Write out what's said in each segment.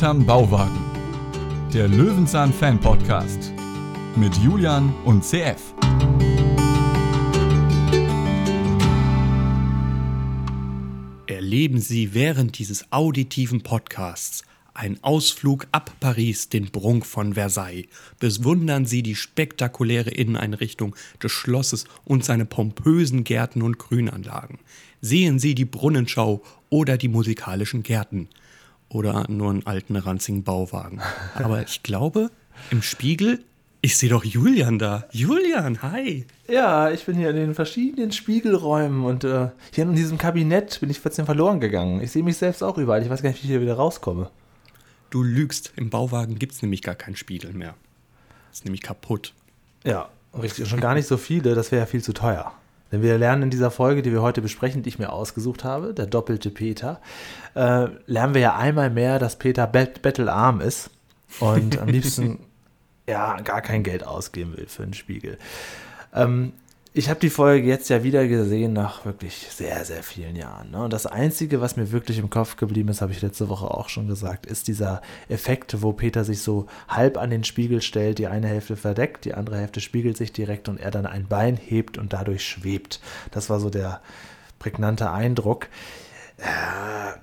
Hinterm Bauwagen. Der Löwenzahn Fan Podcast mit Julian und CF. Erleben Sie während dieses auditiven Podcasts einen Ausflug ab Paris, den Prunk von Versailles. Bewundern Sie die spektakuläre Inneneinrichtung des Schlosses und seine pompösen Gärten und Grünanlagen. Sehen Sie die Brunnenschau oder die musikalischen Gärten. Oder nur einen alten, ranzigen Bauwagen. Aber ich glaube, im Spiegel, ich sehe doch Julian da. Julian, hi. Ja, ich bin hier in den verschiedenen Spiegelräumen und äh, hier in diesem Kabinett bin ich plötzlich verloren gegangen. Ich sehe mich selbst auch überall. Ich weiß gar nicht, wie ich hier wieder rauskomme. Du lügst. Im Bauwagen gibt es nämlich gar keinen Spiegel mehr. Ist nämlich kaputt. Ja, richtig. Und schon gar nicht so viele, das wäre ja viel zu teuer. Denn wir lernen in dieser Folge, die wir heute besprechen, die ich mir ausgesucht habe, der doppelte Peter, äh, lernen wir ja einmal mehr, dass Peter bet bettelarm ist und am liebsten ja gar kein Geld ausgeben will für einen Spiegel. Ähm, ich habe die Folge jetzt ja wieder gesehen nach wirklich sehr, sehr vielen Jahren. Ne? Und das Einzige, was mir wirklich im Kopf geblieben ist, habe ich letzte Woche auch schon gesagt, ist dieser Effekt, wo Peter sich so halb an den Spiegel stellt, die eine Hälfte verdeckt, die andere Hälfte spiegelt sich direkt und er dann ein Bein hebt und dadurch schwebt. Das war so der prägnante Eindruck.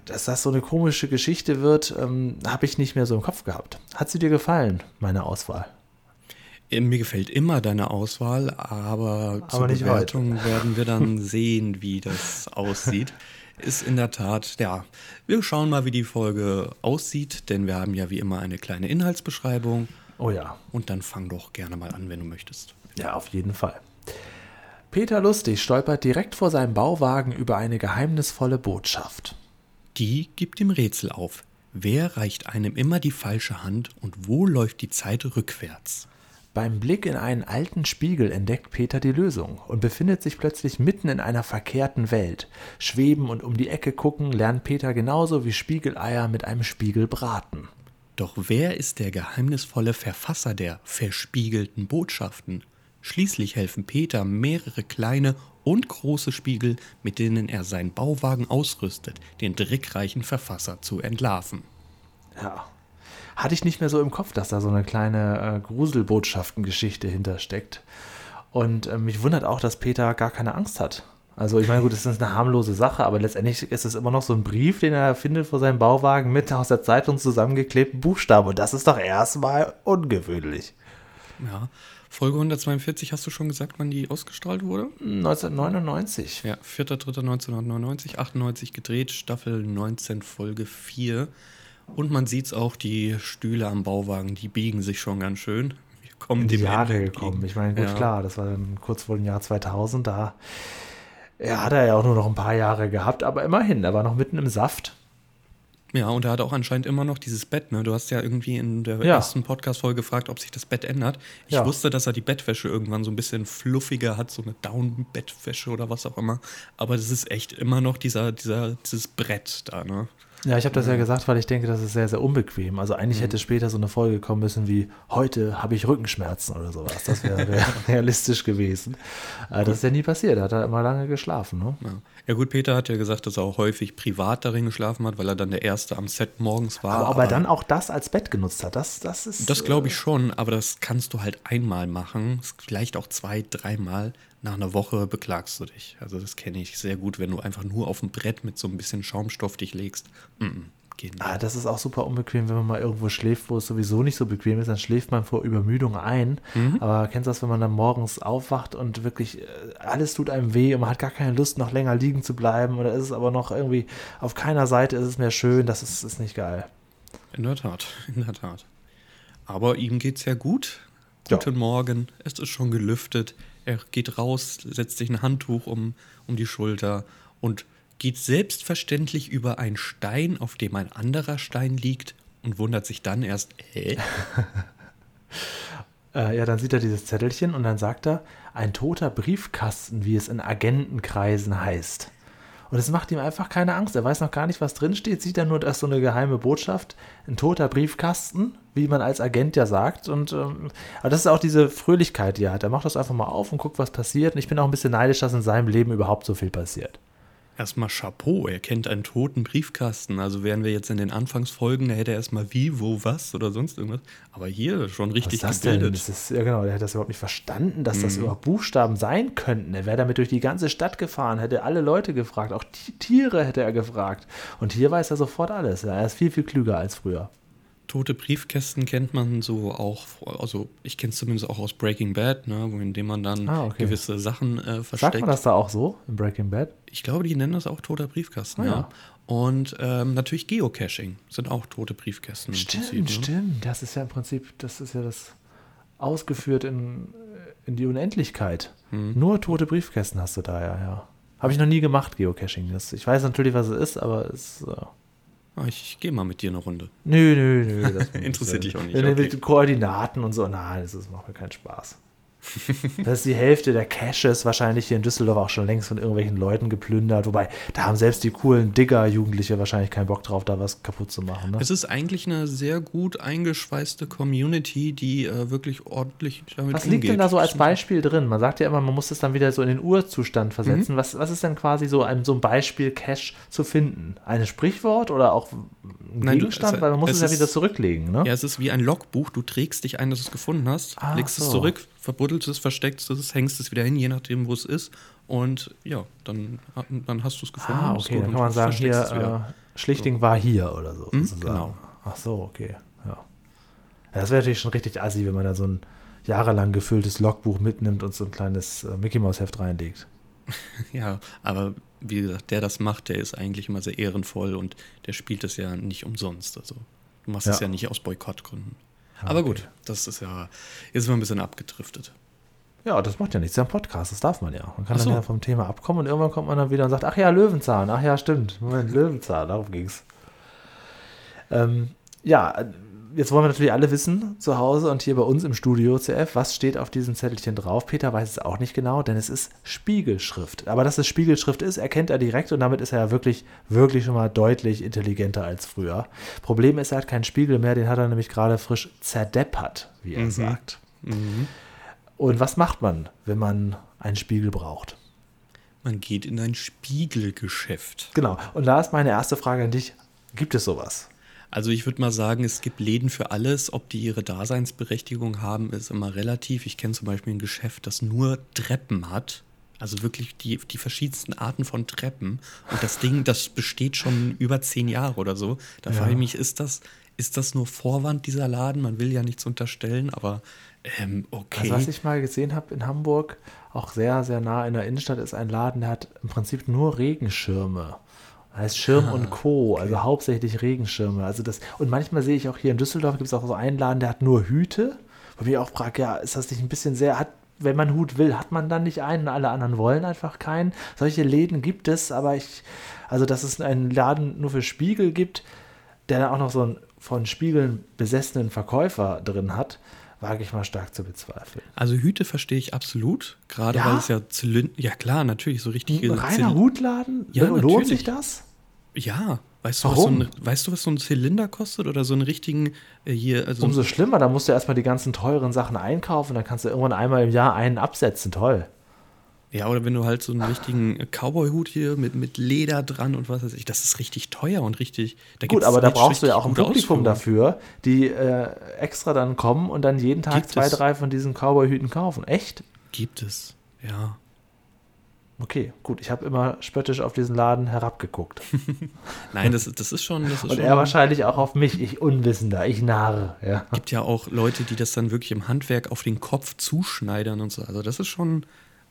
Dass das so eine komische Geschichte wird, ähm, habe ich nicht mehr so im Kopf gehabt. Hat sie dir gefallen, meine Auswahl? Äh, Mir gefällt immer deine Auswahl, aber, zur Aber nicht Bewertung werden wir dann sehen, wie das aussieht. Ist in der Tat, ja, wir schauen mal, wie die Folge aussieht, denn wir haben ja wie immer eine kleine Inhaltsbeschreibung. Oh ja, Und dann fang doch gerne mal an, wenn du möchtest. Ja, auf jeden Fall. Peter Lustig stolpert direkt vor seinem Bauwagen über eine geheimnisvolle Botschaft. Die gibt ihm Rätsel auf. Wer reicht einem immer die falsche Hand und wo läuft die Zeit rückwärts? Beim Blick in einen alten Spiegel entdeckt Peter die Lösung und befindet sich plötzlich mitten in einer verkehrten Welt. Schweben und um die Ecke gucken lernt Peter genauso wie Spiegeleier mit einem Spiegel braten. Doch wer ist der geheimnisvolle Verfasser der verspiegelten Botschaften? Schließlich helfen Peter mehrere kleine und große Spiegel, mit denen er seinen Bauwagen ausrüstet, den trickreichen Verfasser zu entlarven. Ja. Hatte ich nicht mehr so im Kopf, dass da so eine kleine äh, Gruselbotschaftengeschichte hintersteckt. Und äh, mich wundert auch, dass Peter gar keine Angst hat. Also ich meine, gut, das ist eine harmlose Sache, aber letztendlich ist es immer noch so ein Brief, den er findet vor seinem Bauwagen mit aus der Zeitung zusammengeklebten Buchstaben. Und das ist doch erstmal ungewöhnlich. Ja, Folge 142, hast du schon gesagt, wann die ausgestrahlt wurde? 1999. Ja, 4.3.1999, 98 gedreht, Staffel 19, Folge 4. Und man sieht es auch, die Stühle am Bauwagen, die biegen sich schon ganz schön. Wir kommen in die dem Jahre Ende gekommen. Ich meine, gut, Ja. klar, das war dann kurz vor dem Jahr 2000. Da ja, hat er ja auch nur noch ein paar Jahre gehabt, aber immerhin, er war noch mitten im Saft. Ja, und er hat auch anscheinend immer noch dieses Bett, ne? Du hast ja irgendwie in der Ja. ersten Podcast-Folge gefragt, ob sich das Bett ändert. Ich Ja. wusste, dass er die Bettwäsche irgendwann so ein bisschen fluffiger hat, so eine Down-Bettwäsche oder was auch immer. Aber das ist echt immer noch dieser, dieser, dieses Brett da, ne? Ja, ich habe das ja gesagt, weil ich denke, das ist sehr, sehr unbequem. Also eigentlich hätte später so eine Folge kommen müssen wie heute habe ich Rückenschmerzen oder sowas. Das wäre wär realistisch gewesen. Äh, das ist ja nie passiert. Da hat er immer lange geschlafen. Ne? Ja. ja gut, Peter hat ja gesagt, dass er auch häufig privat darin geschlafen hat, weil er dann der Erste am Set morgens war. Aber ob er dann auch das als Bett genutzt hat, das, das ist. Das glaube ich schon, aber das kannst du halt einmal machen, vielleicht auch zwei, dreimal. Nach einer Woche beklagst du dich. Also das kenne ich sehr gut, wenn du einfach nur auf dem Brett mit so ein bisschen Schaumstoff dich legst. Mm -mm, geht nicht. Ah, das ist auch super unbequem, wenn man mal irgendwo schläft, wo es sowieso nicht so bequem ist, dann schläft man vor Übermüdung ein. Aber kennst du das, wenn man dann morgens aufwacht und wirklich äh, alles tut einem weh und man hat gar keine Lust, noch länger liegen zu bleiben oder ist es aber noch irgendwie auf keiner Seite ist es mehr schön, das ist, ist nicht geil. In der Tat, in der Tat. Aber ihm geht's ja gut. Ja. Guten Morgen, es ist schon gelüftet. Er geht raus, setzt sich ein Handtuch um, um die Schulter und geht selbstverständlich über einen Stein, auf dem ein anderer Stein liegt und wundert sich dann erst, äh, Äh, ja, dann sieht er dieses Zettelchen und dann sagt er, ein toter Briefkasten, wie es in Agentenkreisen heißt. Und es macht ihm einfach keine Angst. Er weiß noch gar nicht, was drin steht. Sieht er nur, dass so eine geheime Botschaft, ein toter Briefkasten, wie man als Agent ja sagt. Und ähm, aber das ist auch diese Fröhlichkeit, die er hat. Er macht das einfach mal auf und guckt, was passiert. Und ich bin auch ein bisschen neidisch, dass in seinem Leben überhaupt so viel passiert. Erstmal Chapeau, er kennt einen toten Briefkasten. Also wären wir jetzt in den Anfangsfolgen, da hätte er erstmal wie, wo, was oder sonst irgendwas. Aber hier schon richtig Was ist das gebildet. denn? Das ist, ja genau, der hat das überhaupt nicht verstanden, dass Mhm. das überhaupt Buchstaben sein könnten. Er wäre damit durch die ganze Stadt gefahren, hätte alle Leute gefragt, auch Ti- Tiere hätte er gefragt. Und hier weiß er sofort alles. Er ist viel, viel klüger als früher. Tote Briefkästen kennt man so auch, also ich kenne es zumindest auch aus Breaking Bad, ne, wo indem man dann Ah, okay. gewisse Sachen äh, Sagt versteckt. man das da auch so in Breaking Bad? Ich glaube, die nennen das auch toter Briefkasten, Ah, ja. ja. Und ähm, natürlich Geocaching sind auch tote Briefkästen. im Stimmt, Prinzip, ne? stimmt. Das ist ja im Prinzip, das ist ja das ausgeführt in, in die Unendlichkeit. Mhm. Nur tote Briefkästen hast du da, ja, ja. Habe ich noch nie gemacht, Geocaching. Das, ich weiß natürlich, was es ist, aber es. Äh, Ah, Ich, ich gehe mal mit dir eine Runde. nö, nö, nö. Das Interessiert dich auch nicht, Mit okay. mit Koordinaten und so. Nein, das macht mir keinen Spaß. Das ist die Hälfte der Caches wahrscheinlich hier in Düsseldorf auch schon längst von irgendwelchen Leuten geplündert. Wobei, da haben selbst die coolen Digger-Jugendliche wahrscheinlich keinen Bock drauf, da was kaputt zu machen. Ne? Es ist eigentlich eine sehr gut eingeschweißte Community, die äh, wirklich ordentlich damit Was umgeht. liegt denn da so als Beispiel drin? Man sagt ja immer, man muss das dann wieder so in den Urzustand versetzen. Mhm. Was, was ist denn quasi so ein, so ein Beispiel Cache zu finden? Ein Sprichwort oder auch ein Nein, du- Gegenstand? es- Weil man muss es, es ja ist- wieder zurücklegen, ne? Ja, es ist wie ein Logbuch. Du trägst dich ein, dass du es gefunden hast, Ach legst es so. zurück, verbuddelst es, versteckst es, hängst es wieder hin, je nachdem, wo es ist. Und ja, dann, dann hast du es gefunden. Ah, okay, dann kann man sagen, hier, äh, Schlichting war hier oder so. Sozusagen. genau. Ach so, okay. Ja. ja das wäre natürlich schon richtig assi, wenn man da so ein jahrelang gefülltes Logbuch mitnimmt und so ein kleines äh, Mickey-Maus-Heft reinlegt. Ja, aber wie gesagt, der das macht, der ist eigentlich immer sehr ehrenvoll und der spielt es ja nicht umsonst. Also du machst es Ja. ja nicht aus Boykottgründen. Ah, aber okay. gut, das ist ja, jetzt sind wir ein bisschen abgedriftet. Ja, das macht ja nichts. Das ist ja ein Podcast, das darf man ja. Man kann so. dann ja vom Thema abkommen und irgendwann kommt man dann wieder und sagt, ach ja, Löwenzahn, ach ja, stimmt. Moment, Löwenzahn, darum ging's. Ähm, ja, jetzt wollen wir natürlich alle wissen, zu Hause und hier bei uns im Studio CF, was steht auf diesem Zettelchen drauf? Peter weiß es auch nicht genau, denn es ist Spiegelschrift. Aber dass es Spiegelschrift ist, erkennt er direkt und damit ist er ja wirklich, wirklich schon mal deutlich intelligenter als früher. Problem ist, er hat keinen Spiegel mehr, den hat er nämlich gerade frisch zerdeppert, wie er Mhm. sagt. Und was macht man, wenn man einen Spiegel braucht? Man geht in ein Spiegelgeschäft. Genau. Und da ist meine erste Frage an dich. Gibt es sowas? Also ich würde mal sagen, es gibt Läden für alles. Ob die ihre Daseinsberechtigung haben, ist immer relativ. Ich kenne zum Beispiel ein Geschäft, das nur Treppen hat. Also wirklich die, die verschiedensten Arten von Treppen. Und das Ding, das besteht schon über zehn Jahre oder so. Da Ja. frage ich mich, ist das, ist das nur Vorwand, dieser Laden? Man will ja nichts unterstellen, aber ähm, okay. Also was ich mal gesehen habe in Hamburg, auch sehr, sehr nah in der Innenstadt, ist ein Laden, der hat im Prinzip nur Regenschirme. Heißt Schirm und Co., also hauptsächlich Regenschirme. Also das, und manchmal sehe ich auch hier in Düsseldorf gibt es auch so einen Laden, der hat nur Hüte. Wo ich auch frage, ja, ist das nicht ein bisschen sehr, hat, wenn man Hut will, hat man dann nicht einen und alle anderen wollen einfach keinen. Solche Läden gibt es, aber ich, also dass es einen Laden nur für Spiegel gibt, der dann auch noch so einen von Spiegeln besessenen Verkäufer drin hat, wage ich mal stark zu bezweifeln. Also Hüte verstehe ich absolut, gerade Ja? weil es ja Zylinder, ja klar, natürlich so richtige Ein reiner Hutladen? Ja, Lohnt natürlich. sich das? Ja, weißt du, was so Warum? ein, weißt du, was so ein Zylinder kostet oder so einen richtigen äh, hier, also Umso schlimmer, da musst du erstmal die ganzen teuren Sachen einkaufen, dann kannst du irgendwann einmal im Jahr einen absetzen. Toll. ja, oder wenn du halt so einen richtigen Cowboy-Hut hier mit, mit Leder dran und was weiß ich, das ist richtig teuer und richtig. Da Gut, aber da brauchst du ja auch ein Publikum Ausführungen. dafür, die äh, extra dann kommen und dann jeden Tag Gibt zwei, es. drei von diesen Cowboy-Hüten kaufen. Echt? Gibt es, ja. Okay, gut. Ich habe immer spöttisch auf diesen Laden herabgeguckt. Nein, das, das ist schon, das ist Und schon. er wahrscheinlich auch auf mich, ich Unwissender, ich Narr. Ja. gibt ja auch Leute, die das dann wirklich im Handwerk auf den Kopf zuschneidern und so. Also das ist schon, Mhm.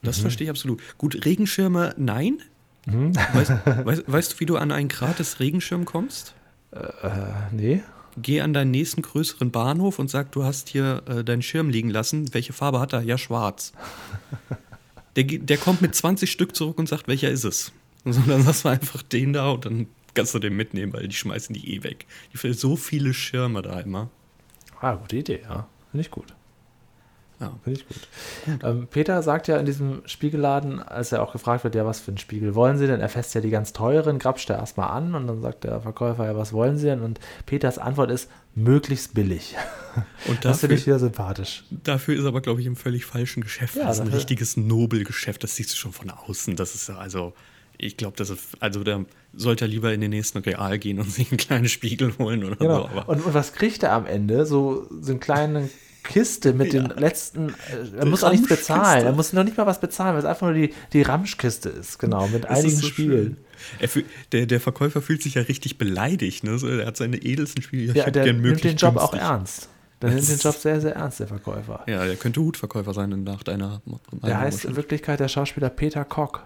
das verstehe ich absolut. Gut, Regenschirme, nein. Mhm. Weißt, weißt, weißt du, wie du an einen gratis Regenschirm kommst? Äh, nee. Geh an deinen nächsten größeren Bahnhof und sag, du hast hier äh, deinen Schirm liegen lassen. Welche Farbe hat er? Ja, schwarz. Der, der kommt mit 20 Stück zurück und sagt, welcher ist es? Und dann sagst du einfach den da und dann kannst du den mitnehmen, weil die schmeißen die eh weg. Die fehlen so viele Schirme da immer. Ah, gute Idee, ja. Finde ich gut. Ja. Finde ich gut. Ähm, Peter sagt ja in diesem Spiegelladen, als er auch gefragt wird, ja, was für einen Spiegel wollen Sie denn? Er fässt ja die ganz teuren, grapscht er erstmal an und dann sagt der Verkäufer, ja, was wollen Sie denn? Und Peters Antwort ist, möglichst billig. Und Das finde dafür, ich wieder sympathisch. dafür ist aber, glaube ich, im völlig falschen Geschäft. Ja, das ist ein dafür- richtiges Nobelgeschäft. Das siehst du schon von außen. Das ist ja also, Ich glaube, das ist, also da sollte er lieber in den nächsten Real gehen und sich einen kleinen Spiegel holen oder Genau. so. Und, und was kriegt er am Ende? So, so eine kleine Kiste mit den letzten. äh, Er muss auch nichts bezahlen. Er muss noch nicht mal was bezahlen, weil es einfach nur die, die Ramschkiste ist. Genau, mit das einigen so. Er fühl, der, der Verkäufer fühlt sich ja richtig beleidigt. Ne? So, er hat seine edelsten Spiele. Ja, hätte der nimmt den Job auch günstig. ernst. Der nimmt den Job sehr, sehr ernst, der Verkäufer. Ja, der könnte Hutverkäufer sein nach deiner Der Meinung heißt in. Wirklichkeit der Schauspieler Peter Koch.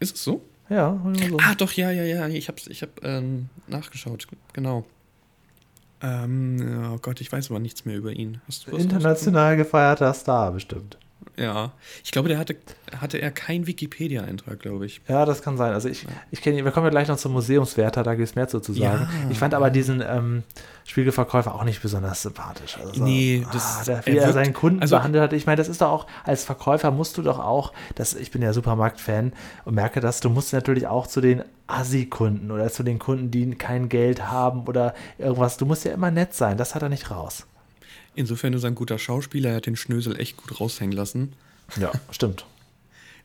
Ist es so? Ja, so. Ah, doch, ja, ja, ja. Ich habe ich hab, ähm, nachgeschaut. Genau. Ähm, oh Gott, ich weiß aber nichts mehr über ihn. International gefeierter Star bestimmt. Ja. Ich glaube, der hatte, hatte er keinen Wikipedia-Eintrag, glaube ich. Ja, das kann sein. Also ich, ich kenne ihn, wir kommen ja gleich noch zum Museumswärter, da gibt es mehr zu, zu sagen. Ja. Ich fand aber diesen ähm, Spiegelverkäufer auch nicht besonders sympathisch. Also so, Nee, ah, das- der, er wie er wirkt- seinen Kunden also- behandelt hat. Ich meine, das ist doch auch, als Verkäufer musst du doch auch, das, ich bin ja Supermarkt-Fan und merke das, du musst natürlich auch zu den Assi-Kunden oder zu den Kunden, die kein Geld haben oder irgendwas, du musst ja immer nett sein, das hat er nicht raus. Insofern ist er ein guter Schauspieler. Er hat den Schnösel echt gut raushängen lassen. Ja, stimmt.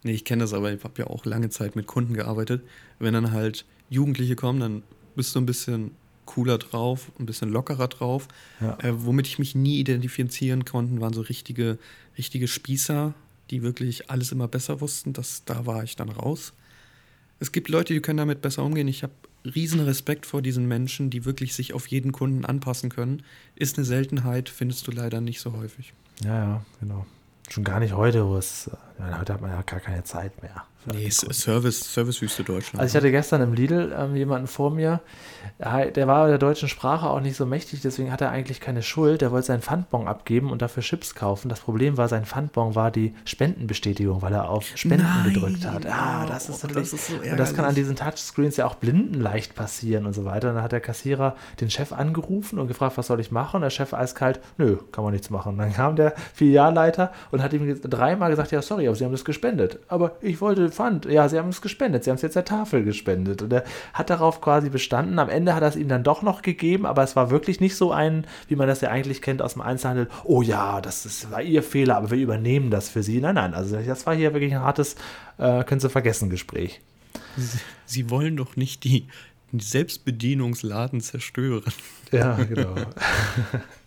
Nee, ich kenne das, aber ich habe ja auch lange Zeit mit Kunden gearbeitet. Wenn dann halt Jugendliche kommen, dann bist du ein bisschen cooler drauf, ein bisschen lockerer drauf. Ja. Äh, womit ich mich nie identifizieren konnte, waren so richtige, richtige Spießer, die wirklich alles immer besser wussten. Das, da war ich dann raus. Es gibt Leute, die können damit besser umgehen. Ich habe riesen Respekt vor diesen Menschen, die wirklich sich auf jeden Kunden anpassen können. Ist eine Seltenheit, findest du leider nicht so häufig. Ja, ja, genau. Schon gar nicht heute, wo es, heute hat man ja gar keine Zeit mehr. Nee. Service, Servicewüste Deutschland. Also ich hatte gestern im Lidl ähm, jemanden vor mir, der war der deutschen Sprache auch nicht so mächtig, deswegen hat er eigentlich keine Schuld. Der wollte seinen Pfandbon abgeben und dafür Chips kaufen. Das Problem war, sein Pfandbon war die Spendenbestätigung, weil er auf Spenden Nein. gedrückt hat. Ah, das ist Oh, natürlich, das ist so und das kann an diesen Touchscreens ja auch Blinden leicht passieren und so weiter. Und dann hat der Kassierer den Chef angerufen und gefragt, was soll ich machen? Und der Chef eiskalt, nö, kann man nichts machen. Dann kam der Filialleiter und hat ihm dreimal gesagt, ja, sorry, aber Sie haben das gespendet. Aber ich wollte Pfand. Ja, Sie haben es gespendet. Sie haben es jetzt der Tafel gespendet. Und er hat darauf quasi bestanden. Am Ende hat er es ihm dann doch noch gegeben, aber es war wirklich nicht so ein, wie man das ja eigentlich kennt aus dem Einzelhandel. Oh ja, das ist, war Ihr Fehler, aber wir übernehmen das für Sie. Nein, nein, also das war hier wirklich ein hartes, äh, können Sie vergessen, Gespräch. Sie, Sie wollen doch nicht die Selbstbedienungsladen zerstören. Ja, genau.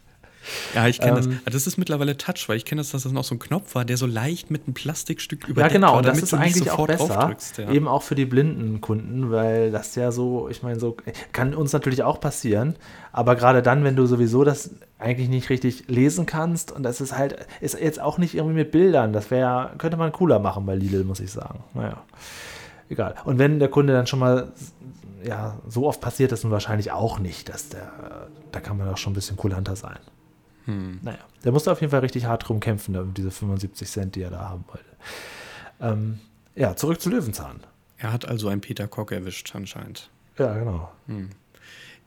Ja, ich kenne Ähm, das. Das ist mittlerweile Touch, weil ich kenne das, dass das noch so ein Knopf war, der so leicht mit einem Plastikstück Ja, überdeckt genau, war, und das ist du nicht eigentlich auch sofort besser, ja. eben auch für die blinden Kunden, weil das ja so, ich meine, so kann uns natürlich auch passieren, aber gerade dann, wenn du sowieso das eigentlich nicht richtig lesen kannst und das ist halt, ist jetzt auch nicht irgendwie mit Bildern, das wäre, könnte man cooler machen bei Lidl, muss ich sagen. Naja, egal. Und wenn der Kunde dann schon mal, ja, so oft passiert das nun wahrscheinlich auch nicht, dass der, da kann man auch schon ein bisschen kulanter sein. Hm. Naja, der musste auf jeden Fall richtig hart drum kämpfen, um diese 75 Cent, die er da haben wollte. Ähm, ja, zurück zu Löwenzahn. Er hat also einen Peter Kock erwischt, anscheinend. Ja, genau.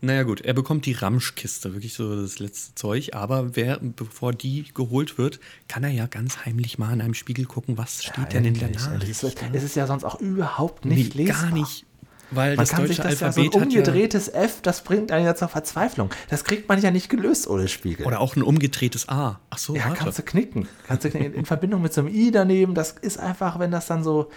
Naja, gut, er bekommt die Ramschkiste, wirklich so das letzte Zeug, aber wer, bevor die geholt wird, kann er ja ganz heimlich mal in einem Spiegel gucken, was steht denn in der. Nachricht. Es ist, es ist ja sonst auch überhaupt nicht Nee, lesbar. Gar nicht, weil Man das kann sich deutsche das ja so ein Alphabet hat ja... umgedrehtes F, das bringt einen ja zur Verzweiflung. Das kriegt man ja nicht gelöst ohne Spiegel. Oder auch ein umgedrehtes A. Ach so, ja, warte. kannst du knicken. Kannst du knicken. In Verbindung mit so einem I daneben, das ist einfach, wenn das dann so,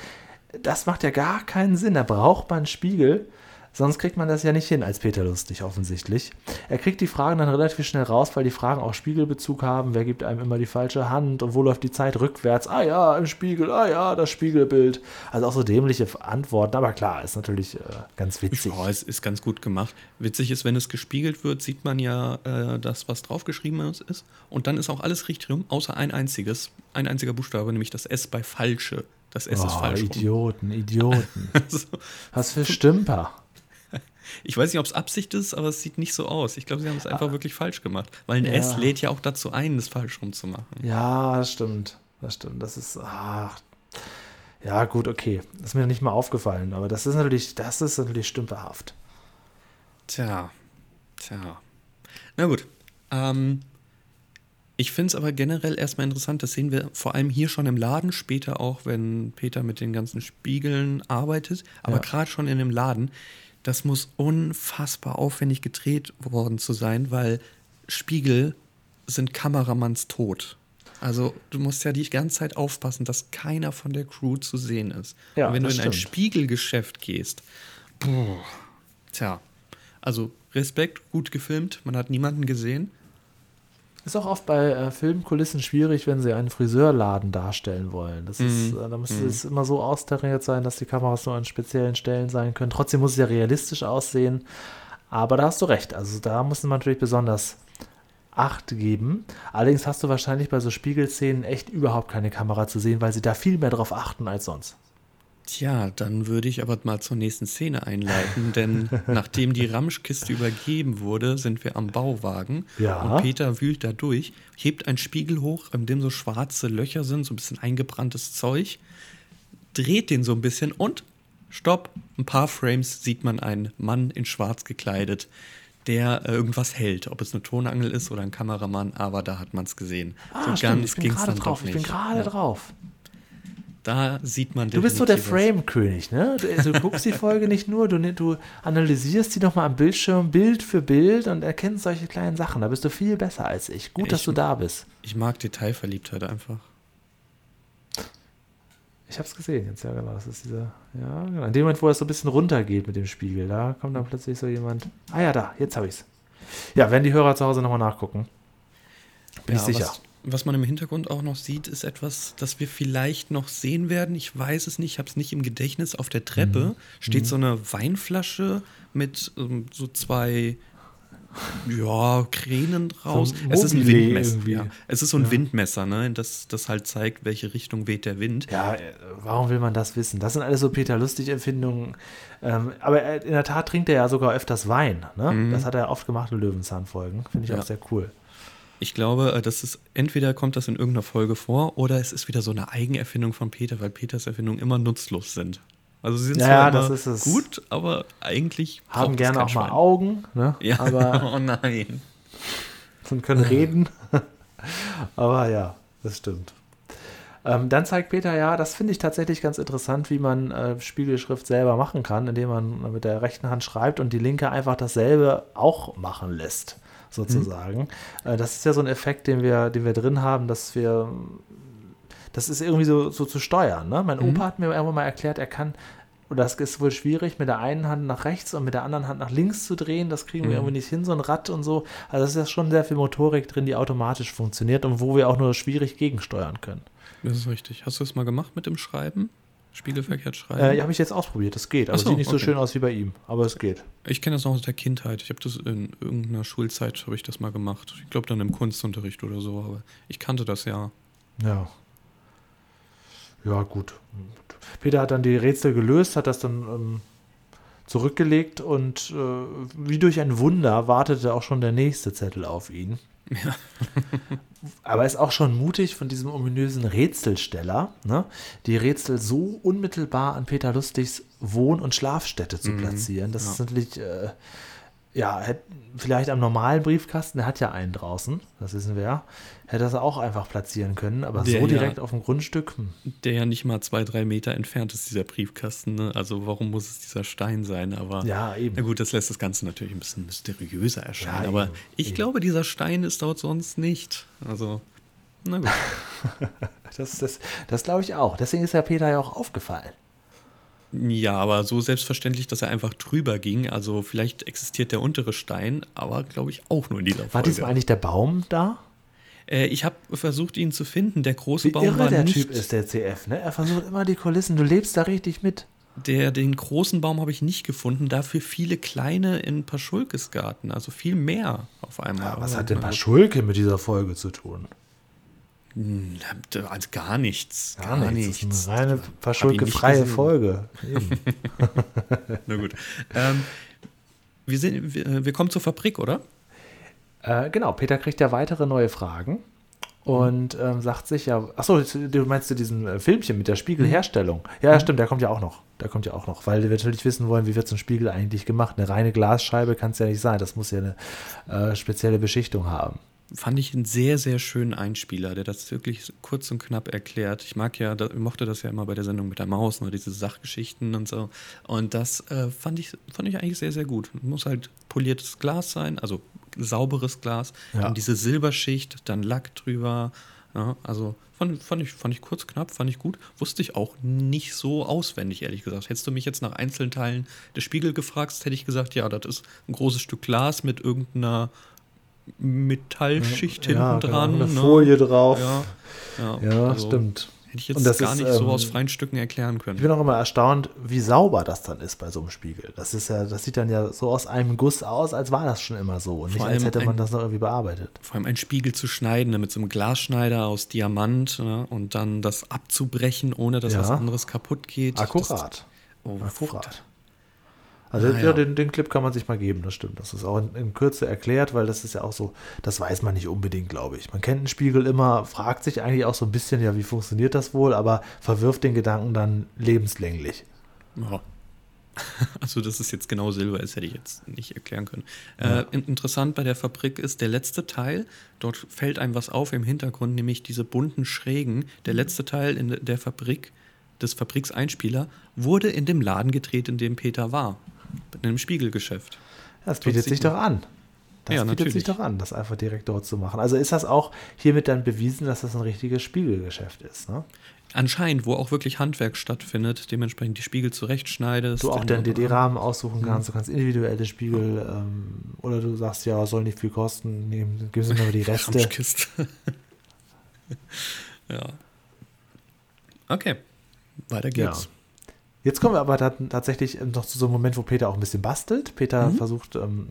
das macht ja gar keinen Sinn. Da braucht man einen Spiegel. Sonst kriegt man das ja nicht hin als Peter Lustig offensichtlich. Er kriegt die Fragen dann relativ schnell raus, weil die Fragen auch Spiegelbezug haben. Wer gibt einem immer die falsche Hand und wo läuft die Zeit rückwärts? Ah ja, im Spiegel, ah ja, das Spiegelbild. Also auch so dämliche Antworten, aber klar, ist natürlich äh, ganz witzig. Ja, es ist ganz gut gemacht. Witzig ist, wenn es gespiegelt wird, sieht man ja äh, das, was draufgeschrieben ist. Und dann ist auch alles richtig rum, außer ein einziges, ein einziger Buchstabe, nämlich das S bei falsche. Das S ist Oh, falsch. rum. Idioten, Idioten. Also, Was für Stümper. Ich weiß nicht, ob es Absicht ist, aber es sieht nicht so aus. Ich glaube, sie haben es einfach wirklich falsch gemacht. Weil ein Ja. S lädt ja auch dazu ein, das falsch rumzumachen. Ja, das stimmt. Das stimmt. Das ist. Ach. Ja, gut, okay. Das ist mir nicht mal aufgefallen, aber das ist natürlich, das ist natürlich stümperhaft. Tja, tja. Na gut. Ähm, ich finde es aber generell erstmal interessant, das sehen wir vor allem hier schon im Laden, später auch, wenn Peter mit den ganzen Spiegeln arbeitet, aber Ja. gerade schon in dem Laden, das muss unfassbar aufwendig gedreht worden zu sein, weil Spiegel sind Kameramanns Tod. Also du musst ja die ganze Zeit aufpassen, dass keiner von der Crew zu sehen ist. Ja, Und wenn du in ein stimmt. Spiegelgeschäft gehst, boah, tja, also Respekt, gut gefilmt, man hat niemanden gesehen. Ist auch oft bei äh, Filmkulissen schwierig, wenn sie einen Friseurladen darstellen wollen. Das ist, Mhm. äh, da muss es immer so austariert sein, dass die Kameras nur an speziellen Stellen sein können. Trotzdem muss es ja realistisch aussehen. Aber da hast du recht. Also da muss man natürlich besonders Acht geben. Allerdings hast du wahrscheinlich bei so Spiegelszenen echt überhaupt keine Kamera zu sehen, weil sie da viel mehr drauf achten als sonst. Tja, dann würde ich aber mal zur nächsten Szene einleiten, denn nachdem die Ramschkiste übergeben wurde, sind wir am Bauwagen Ja. und Peter wühlt da durch, hebt einen Spiegel hoch, in dem so schwarze Löcher sind, so ein bisschen eingebranntes Zeug, dreht den so ein bisschen und stopp, ein paar Frames sieht man einen Mann in schwarz gekleidet, der äh, irgendwas hält, ob es eine Tonangel ist oder ein Kameramann, aber da hat man es gesehen. Ah, stimmt, ich bin gerade drauf. Ich bin gerade drauf. Da sieht man Du bist so der. Frame-König, ne? Du, du guckst die Folge nicht nur, du, du analysierst sie nochmal am Bildschirm, Bild für Bild und erkennst solche kleinen Sachen. Da bist du viel besser als ich. Gut, dass Ich- du da bist. Ich mag Detailverliebtheit einfach. Ich habe es gesehen jetzt, ja genau. Das ist dieser, ja, genau. In dem Moment, wo es so ein bisschen runtergeht mit dem Spiegel, da kommt dann plötzlich so jemand. Ah ja, da, jetzt habe ich's. Ja, werden die Hörer zu Hause nochmal nachgucken. Bin ich sicher. Was, was man im Hintergrund auch noch sieht, ist etwas, das wir vielleicht noch sehen werden. Ich weiß es nicht, ich habe es nicht im Gedächtnis. Auf der Treppe Mhm. steht so eine Weinflasche mit ähm, so zwei ja, Kränen draus. So es ist ein Windmesser. Ja. Es ist so ein Ja. Windmesser, ne? das, das halt zeigt, welche Richtung weht der Wind. Ja, äh, warum will man das wissen? Das sind alles so Peter Lustig-Empfindungen. Ähm, aber er, in der Tat trinkt er ja sogar öfters Wein. Ne? Mhm. Das hat er oft gemacht in Löwenzahn-Folgen. Finde ich Ja. auch sehr cool. Ich glaube, äh, das ist entweder kommt das in irgendeiner Folge vor oder es ist wieder so eine Eigenerfindung von Peter, weil Peters Erfindungen immer nutzlos sind. Also sie sind Ja, zwar das immer ist es. gut, aber eigentlich Haben gerne auch mal Schwein. Augen, ne? Ja, aber oh nein. und können reden. aber ja, das stimmt. Ähm, dann zeigt Peter ja, das finde ich tatsächlich ganz interessant, wie man äh, Spiegelschrift selber machen kann, indem man mit der rechten Hand schreibt und die linke einfach dasselbe auch machen lässt, sozusagen. Äh, das ist ja so ein Effekt, den wir, den wir drin haben, dass wir das ist irgendwie so, so zu steuern. Ne? Mein Opa hat mir irgendwann mal erklärt, er kann, oder das ist wohl schwierig, mit der einen Hand nach rechts und mit der anderen Hand nach links zu drehen. Das kriegen wir irgendwie nicht hin, so ein Rad und so. Also es ist ja schon sehr viel Motorik drin, die automatisch funktioniert und wo wir auch nur schwierig gegensteuern können. Das ist richtig. Hast du das mal gemacht mit dem Schreiben? Spiegelverkehrt schreiben? Äh, ja, habe ich jetzt ausprobiert, das geht. Aber Ach so, sieht nicht so okay. schön aus wie bei ihm, aber es geht. Ich kenne das noch aus der Kindheit. Ich habe das in irgendeiner Schulzeit habe ich das mal gemacht. Ich glaube dann im Kunstunterricht oder so, aber ich kannte das ja. Ja. Ja, gut. Peter hat dann die Rätsel gelöst, hat das dann ähm, zurückgelegt und äh, wie durch ein Wunder wartete auch schon der nächste Zettel auf ihn. Ja. Aber ist auch schon mutig von diesem ominösen Rätselsteller, ne, die Rätsel so unmittelbar an Peter Lustigs Wohn- und Schlafstätte zu platzieren. Das ja. ist natürlich, äh, ja, vielleicht am normalen Briefkasten, der hat ja einen draußen, das wissen wir ja, hätte das auch einfach platzieren können, aber Der so ja- direkt auf dem Grundstück, hm. Der ja nicht mal zwei, drei Meter entfernt ist, dieser Briefkasten. Ne? Also warum muss es dieser Stein sein? Aber Ja, eben. Na gut, das lässt das Ganze natürlich ein bisschen mysteriöser erscheinen. Ja, aber eben, ich eben. glaube, dieser Stein ist dort sonst nicht. Also, na gut. das, das, das glaube ich auch. Deswegen ist ja Peter ja auch aufgefallen. Ja, aber so selbstverständlich, dass er einfach drüber ging. Also vielleicht existiert der untere Stein, aber glaube ich auch nur in dieser Folge. War diesmal eigentlich der Baum da? Äh, ich habe versucht, ihn zu finden. Der große Wie Baum irre war der nicht. Typ ist, der CF, ne? Er versucht immer die Kulissen, du lebst da richtig mit. Der, den großen Baum habe ich nicht gefunden. Dafür viele kleine in Paschulkes Garten. Also viel mehr auf einmal. Ja, was Aber hat denn. Paschulke mit dieser Folge zu tun? Also gar nichts. Gar, nichts. Das ist eine reine gesehen. Folge. Na gut. ähm, wir, sind, wir, wir kommen zur Fabrik, oder? äh, genau, Peter kriegt ja weitere neue Fragen und ähm, sagt sich ja, achso, du meinst du diesen äh, Filmchen mit der Spiegelherstellung? Ja, ja, stimmt, der kommt ja auch noch. Der kommt ja auch noch, weil wir natürlich wissen wollen, wie wird so ein Spiegel eigentlich gemacht. Eine reine Glasscheibe kann es ja nicht sein. Das muss ja eine äh, spezielle Beschichtung haben. Fand ich einen sehr, sehr schönen Einspieler, der das wirklich kurz und knapp erklärt. Ich mag ja, da, mochte das ja immer bei der Sendung mit der Maus, ne, diese Sachgeschichten und so. Und das äh, fand, ich, fand ich eigentlich sehr, sehr gut. Muss halt poliertes Glas sein, also sauberes Glas, Ja. dann diese Silberschicht, dann Lack drüber. Ja, also fand, fand, ich, fand ich kurz knapp, fand ich gut. Wusste ich auch nicht so auswendig, ehrlich gesagt. Hättest du mich jetzt nach einzelnen Teilen des Spiegel gefragt, hätte ich gesagt, ja, das ist ein großes Stück Glas mit irgendeiner Metallschicht Ja, hinten genau, dran. eine ne? Folie drauf. Ja, ja, Ja, also stimmt. Hätte ich jetzt das gar ist, nicht so ähm, aus freien Stücken erklären können. Ich bin auch immer erstaunt, wie sauber das dann ist bei so einem Spiegel. Das ist ja, das sieht dann ja so aus einem Guss aus, als war das schon immer so und nicht Vor als allem hätte man ein- das noch irgendwie bearbeitet. Vor allem einen Spiegel zu schneiden, ne, mit so einem Glasschneider aus Diamant ne, und dann das abzubrechen, ohne dass Ja. was anderes kaputt geht. Das, Akkurat. oh, Akkurat. Also Ah, ja, ja. Den, den Clip kann man sich mal geben, das stimmt. Das ist auch in, in Kürze erklärt, weil das ist ja auch so, das weiß man nicht unbedingt, glaube ich. Man kennt einen Spiegel immer, fragt sich eigentlich auch so ein bisschen, ja, wie funktioniert das wohl, aber verwirft den Gedanken dann lebenslänglich. Ja. Also, dass es jetzt genau Silber ist, hätte ich jetzt nicht erklären können. Äh, in- interessant bei der Fabrik ist der letzte Teil. Dort fällt einem was auf im Hintergrund, nämlich diese bunten Schrägen. Der letzte Teil in der Fabrik, des Fabrikseinspieler, wurde in dem Laden gedreht, in dem Peter war. In einem Spiegelgeschäft. Das bietet sich doch an. Das Ja, bietet sich natürlich. doch an, das einfach direkt dort zu machen. Also ist das auch hiermit dann bewiesen, dass das ein richtiges Spiegelgeschäft ist. Ne? Anscheinend, wo auch wirklich Handwerk stattfindet, dementsprechend die Spiegel zurechtschneidest. Du auch in- deinen DD-Rahmen aussuchen kannst, du kannst individuelle Spiegel ähm, oder du sagst, ja, soll nicht viel kosten, nehmen, geben Sie mir mal die Reste. Ja. Okay. Weiter geht's. Jetzt kommen wir aber dann tatsächlich noch zu so einem Moment, wo Peter auch ein bisschen bastelt. Peter Mhm. versucht, ähm,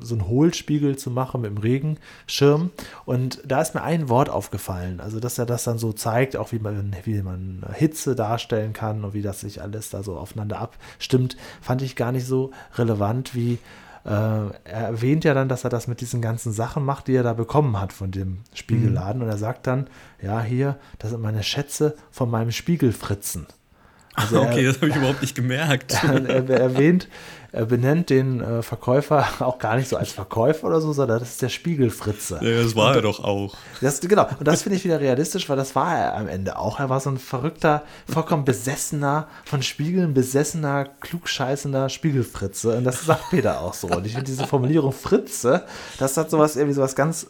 so einen Hohlspiegel zu machen mit dem Regenschirm. Und da ist mir ein Wort aufgefallen. Also, dass er das dann so zeigt, auch wie man, wie man Hitze darstellen kann und wie das sich alles da so aufeinander abstimmt, fand ich gar nicht so relevant wie. Äh, er erwähnt ja dann, dass er das mit diesen ganzen Sachen macht, die er da bekommen hat von dem Spiegelladen. Und er sagt dann, ja, hier, das sind meine Schätze von meinem Spiegelfritzen. Also er- okay, das habe ich überhaupt nicht gemerkt. er, er erwähnt, er benennt den äh, Verkäufer auch gar nicht so als Verkäufer oder so, sondern das ist der Spiegelfritze. Ja, das war er doch auch. Das, genau, und das finde ich wieder realistisch, weil das war er am Ende auch. Er war so ein verrückter, vollkommen besessener, von Spiegeln besessener, klugscheißender Spiegelfritze. Und das sagt Peter auch so. Und ich finde diese Formulierung Fritze, das hat sowas irgendwie sowas ganz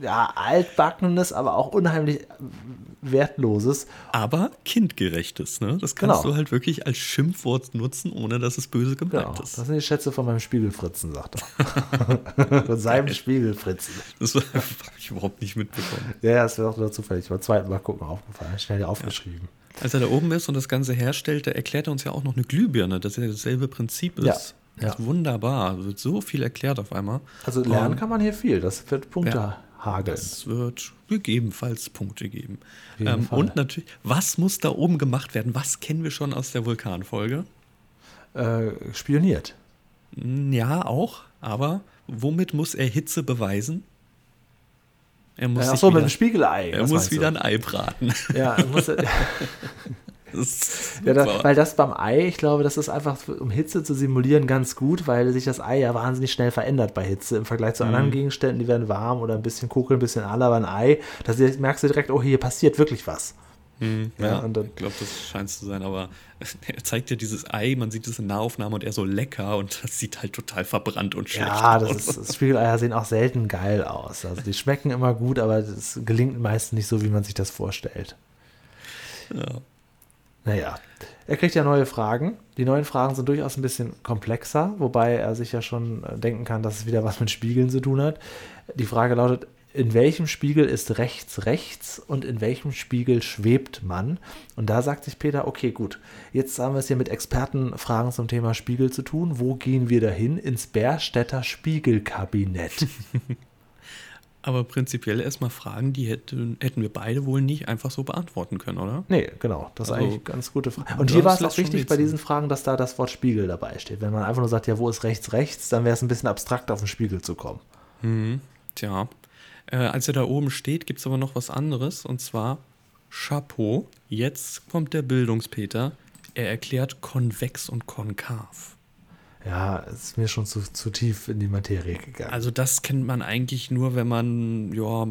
ja, altbackenes, aber auch unheimlich wertloses. Aber kindgerechtes, ne? Das kannst Genau. du halt wirklich als Schimpfwort nutzen, ohne dass es böse gemeint Genau, ist. das sind die Schätze von meinem Spiegelfritzen, sagt er. von seinem Spiegelfritzen. Das habe ich überhaupt nicht mitbekommen. Ja, ja, das wäre auch nur zufällig. Beim zweiten Mal gucken aufgefallen. Schnell aufgeschrieben. Als er da oben ist und das Ganze herstellt, da erklärt er uns ja auch noch eine Glühbirne, dass ja dasselbe Prinzip ist. Ja, ja. wunderbar. Wird so viel erklärt auf einmal. Also lernen Und kann man hier viel. Das wird Punkte Ja. Hageln. Es wird gegebenenfalls Punkte geben. Ähm, und natürlich, was muss da oben gemacht werden? Was kennen wir schon aus der Vulkanfolge? Äh, spioniert. Hm, Ja, auch. Aber womit muss er Hitze beweisen? Er muss, Äh, Achso, mit wieder, dem Spiegelei. er muss wieder du? ein Ei braten. Ja, er muss, Das ja, da, weil das beim Ei, ich glaube, das ist einfach, um Hitze zu simulieren, ganz gut, weil sich das Ei ja wahnsinnig schnell verändert bei Hitze im Vergleich zu Mhm. anderen Gegenständen, die werden warm oder ein bisschen kokeln, ein bisschen alle, aber ein Ei, da merkst du direkt, oh, hier passiert wirklich was. Hm, Ja, ja, und dann- ich glaube, das scheint zu sein, aber er zeigt ja dieses Ei, man sieht es in Nahaufnahme und er so lecker und das sieht halt total verbrannt und schlecht Ja, das, aus. das Spiegeleier sehen auch selten geil aus. Also die schmecken immer gut, aber es gelingt meistens nicht so, wie man sich das vorstellt. Ja. Naja, er kriegt ja neue Fragen. Die neuen Fragen sind durchaus ein bisschen komplexer, wobei er sich ja schon äh, denken kann, dass es wieder was mit Spiegeln zu tun hat. Die Frage lautet, in welchem Spiegel ist rechts rechts und in welchem Spiegel schwebt man? Und da sagt sich Peter, okay, gut, jetzt haben wir es hier mit Expertenfragen zum Thema Spiegel zu tun. Wo gehen wir dahin? Ins Bärstädter Spiegelkabinett. Aber prinzipiell erstmal Fragen, die hätten, hätten wir beide wohl nicht einfach so beantworten können, oder? Nee, genau. Das ist Also, eigentlich eine ganz gute Frage. Und hier war es auch schon wichtig bei diesen Fragen, dass da das Wort Spiegel dabei steht. Wenn man einfach nur sagt, ja, wo ist rechts, rechts, dann wäre es ein bisschen abstrakt, auf den Spiegel zu kommen. Mhm. Tja. Äh, als er da oben steht, gibt es aber noch was anderes und zwar Chapeau. Jetzt kommt der Bildungspeter. Er erklärt konvex und konkav. Ja, es ist mir schon zu, zu tief in die Materie gegangen. Also das kennt man eigentlich nur, wenn man, ja,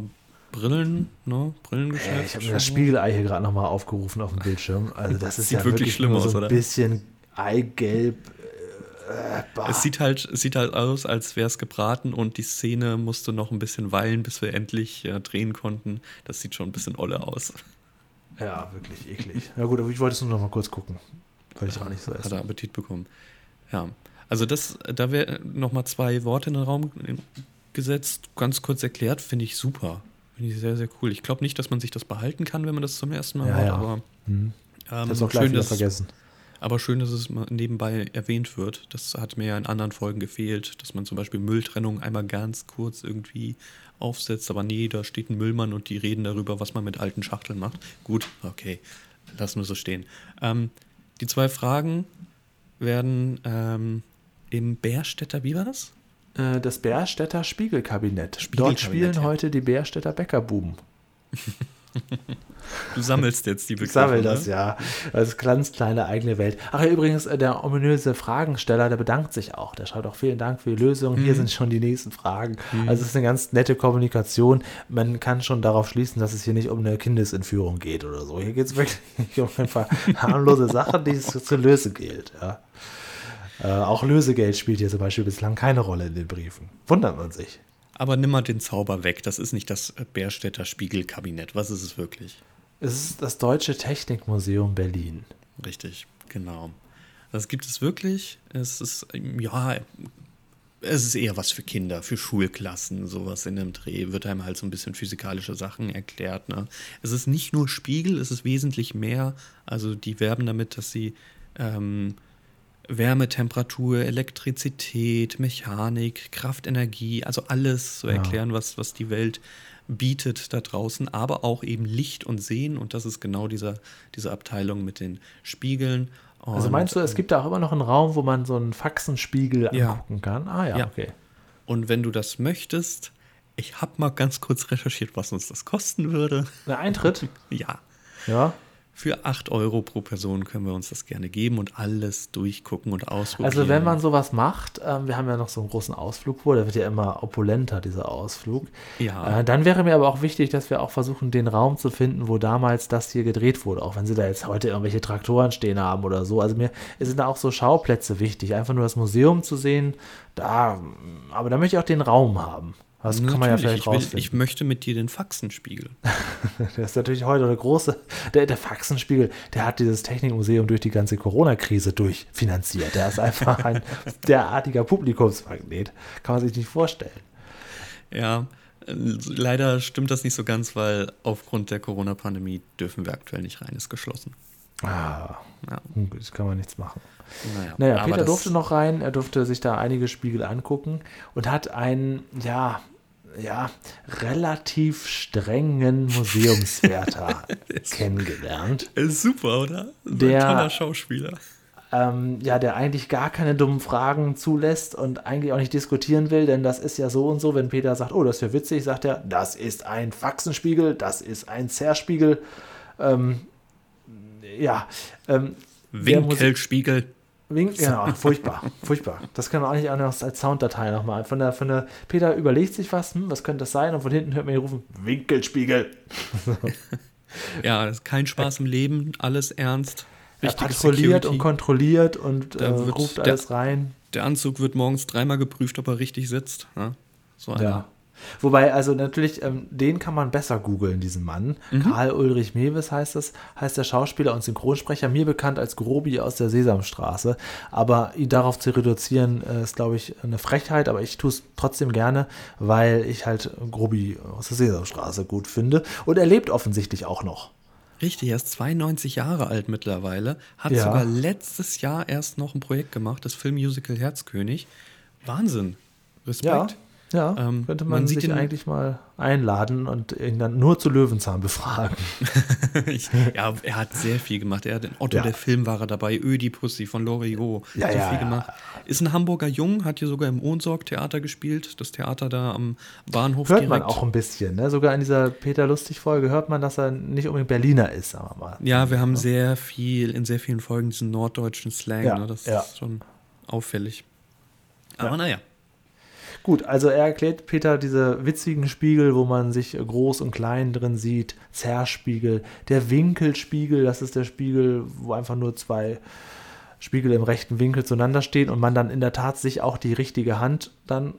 Brillen, ne, Brillengeschäft. Äh, ich habe mir das Spiegelei hier gerade nochmal aufgerufen auf dem Bildschirm. Also das ist Sieht ja wirklich wirklich schlimm nur aus, so ein oder? bisschen Eigelb, bah. es sieht halt, es sieht halt aus, als wäre es gebraten und die Szene musste noch ein bisschen weilen, bis wir endlich äh, drehen konnten. Das sieht schon ein bisschen olle aus. Ja, wirklich eklig. Ja gut, aber ich wollte es nur noch mal kurz gucken. Weil ich auch nicht so Hat er essen. Appetit bekommen. Ja. Also das, da wäre noch mal zwei Worte in den Raum gesetzt, ganz kurz erklärt, finde ich super. Finde ich sehr, sehr cool. Ich glaube nicht, dass man sich das behalten kann, wenn man das zum ersten Mal Ja, hört, ja. aber Hm. Ich ähm, hab's auch schön, dass, vergessen. aber schön, dass es nebenbei erwähnt wird. Das hat mir ja in anderen Folgen gefehlt, dass man zum Beispiel Mülltrennung einmal ganz kurz irgendwie aufsetzt, aber nee, da steht ein Müllmann und die reden darüber, was man mit alten Schachteln macht. Gut, okay, lassen wir so stehen. Ähm, die zwei Fragen werden ähm, im Bärstädter, wie war das? Äh, das Bärstädter Spiegelkabinett. Dort Spiegelkabinett, spielen ja. heute die Bärstädter Bäckerbuben. Du sammelst jetzt die Ich Begriffe. sammle das, ne? ja. Das ist ganz kleine eigene Welt. Ach ja, übrigens, äh, der ominöse Fragensteller, der bedankt sich auch. Der schreibt auch vielen Dank für die Lösung. Mhm. Hier sind schon die nächsten Fragen. Also es ist eine ganz nette Kommunikation. Man kann schon darauf schließen, dass es hier nicht um eine Kindesentführung geht oder so. Hier geht es wirklich um einfach harmlose Sachen, die es zu lösen gilt. Ja. Äh, auch Lösegeld spielt hier zum Beispiel bislang keine Rolle in den Briefen. Wundert man sich. Aber nimm mal den Zauber weg. Das ist nicht das Bärstädter Spiegelkabinett. Was ist es wirklich? Es ist das Deutsche Technikmuseum Berlin. Richtig, genau. Das gibt es wirklich. Es ist, ähm, ja, es ist eher was für Kinder, für Schulklassen, sowas in dem Dreh. Wird einem halt so ein bisschen physikalische Sachen erklärt. Ne? Es ist nicht nur Spiegel, es ist wesentlich mehr. Also die werben damit, dass sie ähm, Wärme, Temperatur, Elektrizität, Mechanik, Kraftenergie, also alles so Ja. erklären, was, was die Welt bietet da draußen, aber auch eben Licht und Sehen und das ist genau dieser, diese Abteilung mit den Spiegeln. Also Und, meinst du, es gibt da auch immer noch einen Raum, wo man so einen Faxenspiegel Ja. angucken kann? Ah ja, Ja. okay. Und wenn du das möchtest, ich habe mal ganz kurz recherchiert, was uns das kosten würde. Der Eintritt? Ja, Ja. Für 8 Euro pro Person können wir uns das gerne geben und alles durchgucken und ausprobieren. Also wenn man sowas macht, ähm, wir haben ja noch so einen großen Ausflug vor, der wird ja immer opulenter, dieser Ausflug. Ja. Äh, dann wäre mir aber auch wichtig, dass wir auch versuchen, den Raum zu finden, wo damals das hier gedreht wurde, auch wenn sie da jetzt heute irgendwelche Traktoren stehen haben oder so. Also mir sind da auch so Schauplätze wichtig, einfach nur das Museum zu sehen, da, aber da möchte ich auch den Raum haben. Das kann man ja vielleicht ich, will, rausfinden. ich möchte mit dir den Faxenspiegel. Der ist natürlich heute eine große. Der, der Faxenspiegel, der hat dieses Technikmuseum durch die ganze Corona-Krise durchfinanziert. Der ist einfach ein derartiger Publikumsmagnet. Kann man sich nicht vorstellen. Ja, äh, leider stimmt das nicht so ganz, weil aufgrund der Corona-Pandemie dürfen wir aktuell nicht rein, ist geschlossen. Ah, Ja, gut, das kann man nichts machen. naja, Naja, Peter durfte noch rein. Er durfte sich da einige Spiegel angucken und hat einen, ja, ja, relativ strengen Museumswärter kennengelernt. Ist super, oder? So Der- ein toller Schauspieler. ähm, ja, der eigentlich gar keine dummen Fragen zulässt und eigentlich auch nicht diskutieren will, denn das ist ja so und so, wenn Peter sagt, oh, das ist ja witzig, sagt er, das ist ein Faxenspiegel, das ist ein Zerspiegel. Ähm, ja, ähm, Winkelspiegel. Wink, genau, furchtbar, furchtbar. Das können wir auch nicht noch als Sounddatei nochmal. Von der, von der, Peter überlegt sich was, hm, was könnte das sein? Und von hinten hört man ihn rufen, Winkelspiegel. Ja, das ist kein Spaß im Leben, alles ernst. Er patrouilliert Security. und kontrolliert und äh, ruft der- alles rein. Der Anzug wird morgens dreimal geprüft, ob er richtig sitzt. Ja, so. Ja. Wobei, also natürlich, ähm, den kann man besser googeln, diesen Mann. Karl Ulrich Mewes heißt es, heißt der Schauspieler und Synchronsprecher, mir bekannt als Grobi aus der Sesamstraße. Aber ihn darauf zu reduzieren, äh, ist, glaube ich, eine Frechheit, aber ich tue es trotzdem gerne, weil ich halt Grobi aus der Sesamstraße gut finde. Und er lebt offensichtlich auch noch. Richtig, er ist 92 Jahre alt mittlerweile, hat Ja. sogar letztes Jahr erst noch ein Projekt gemacht, das Filmmusical Herzkönig. Wahnsinn. Respekt. Ja, Ähm, könnte man, man sieht sich ihn- eigentlich mal einladen und ihn dann nur zu Löwenzahn befragen. Ich, ja, er hat sehr viel gemacht. Er hat in Otto Ja. der Film war er dabei, Ödipussy von Loriot. Ja, so ja, viel ja. gemacht. Ist ein Hamburger Jung, hat hier sogar im Ohnsorg-Theater gespielt. Das Theater da am Bahnhof Hört direkt. man auch ein bisschen, ne? Sogar in dieser Peter Lustig-Folge hört man, dass er nicht unbedingt Berliner ist, sagen wir mal. Ja, wir haben sehr viel, in sehr vielen Folgen diesen norddeutschen Slang. Ja, ne? Das ja. ist schon auffällig. Aber Ja. naja. Gut, also er erklärt Peter diese witzigen Spiegel, wo man sich groß und klein drin sieht, Zerspiegel, der Winkelspiegel, das ist der Spiegel, wo einfach nur zwei Spiegel im rechten Winkel zueinander stehen und man dann in der Tat sich auch die richtige Hand dann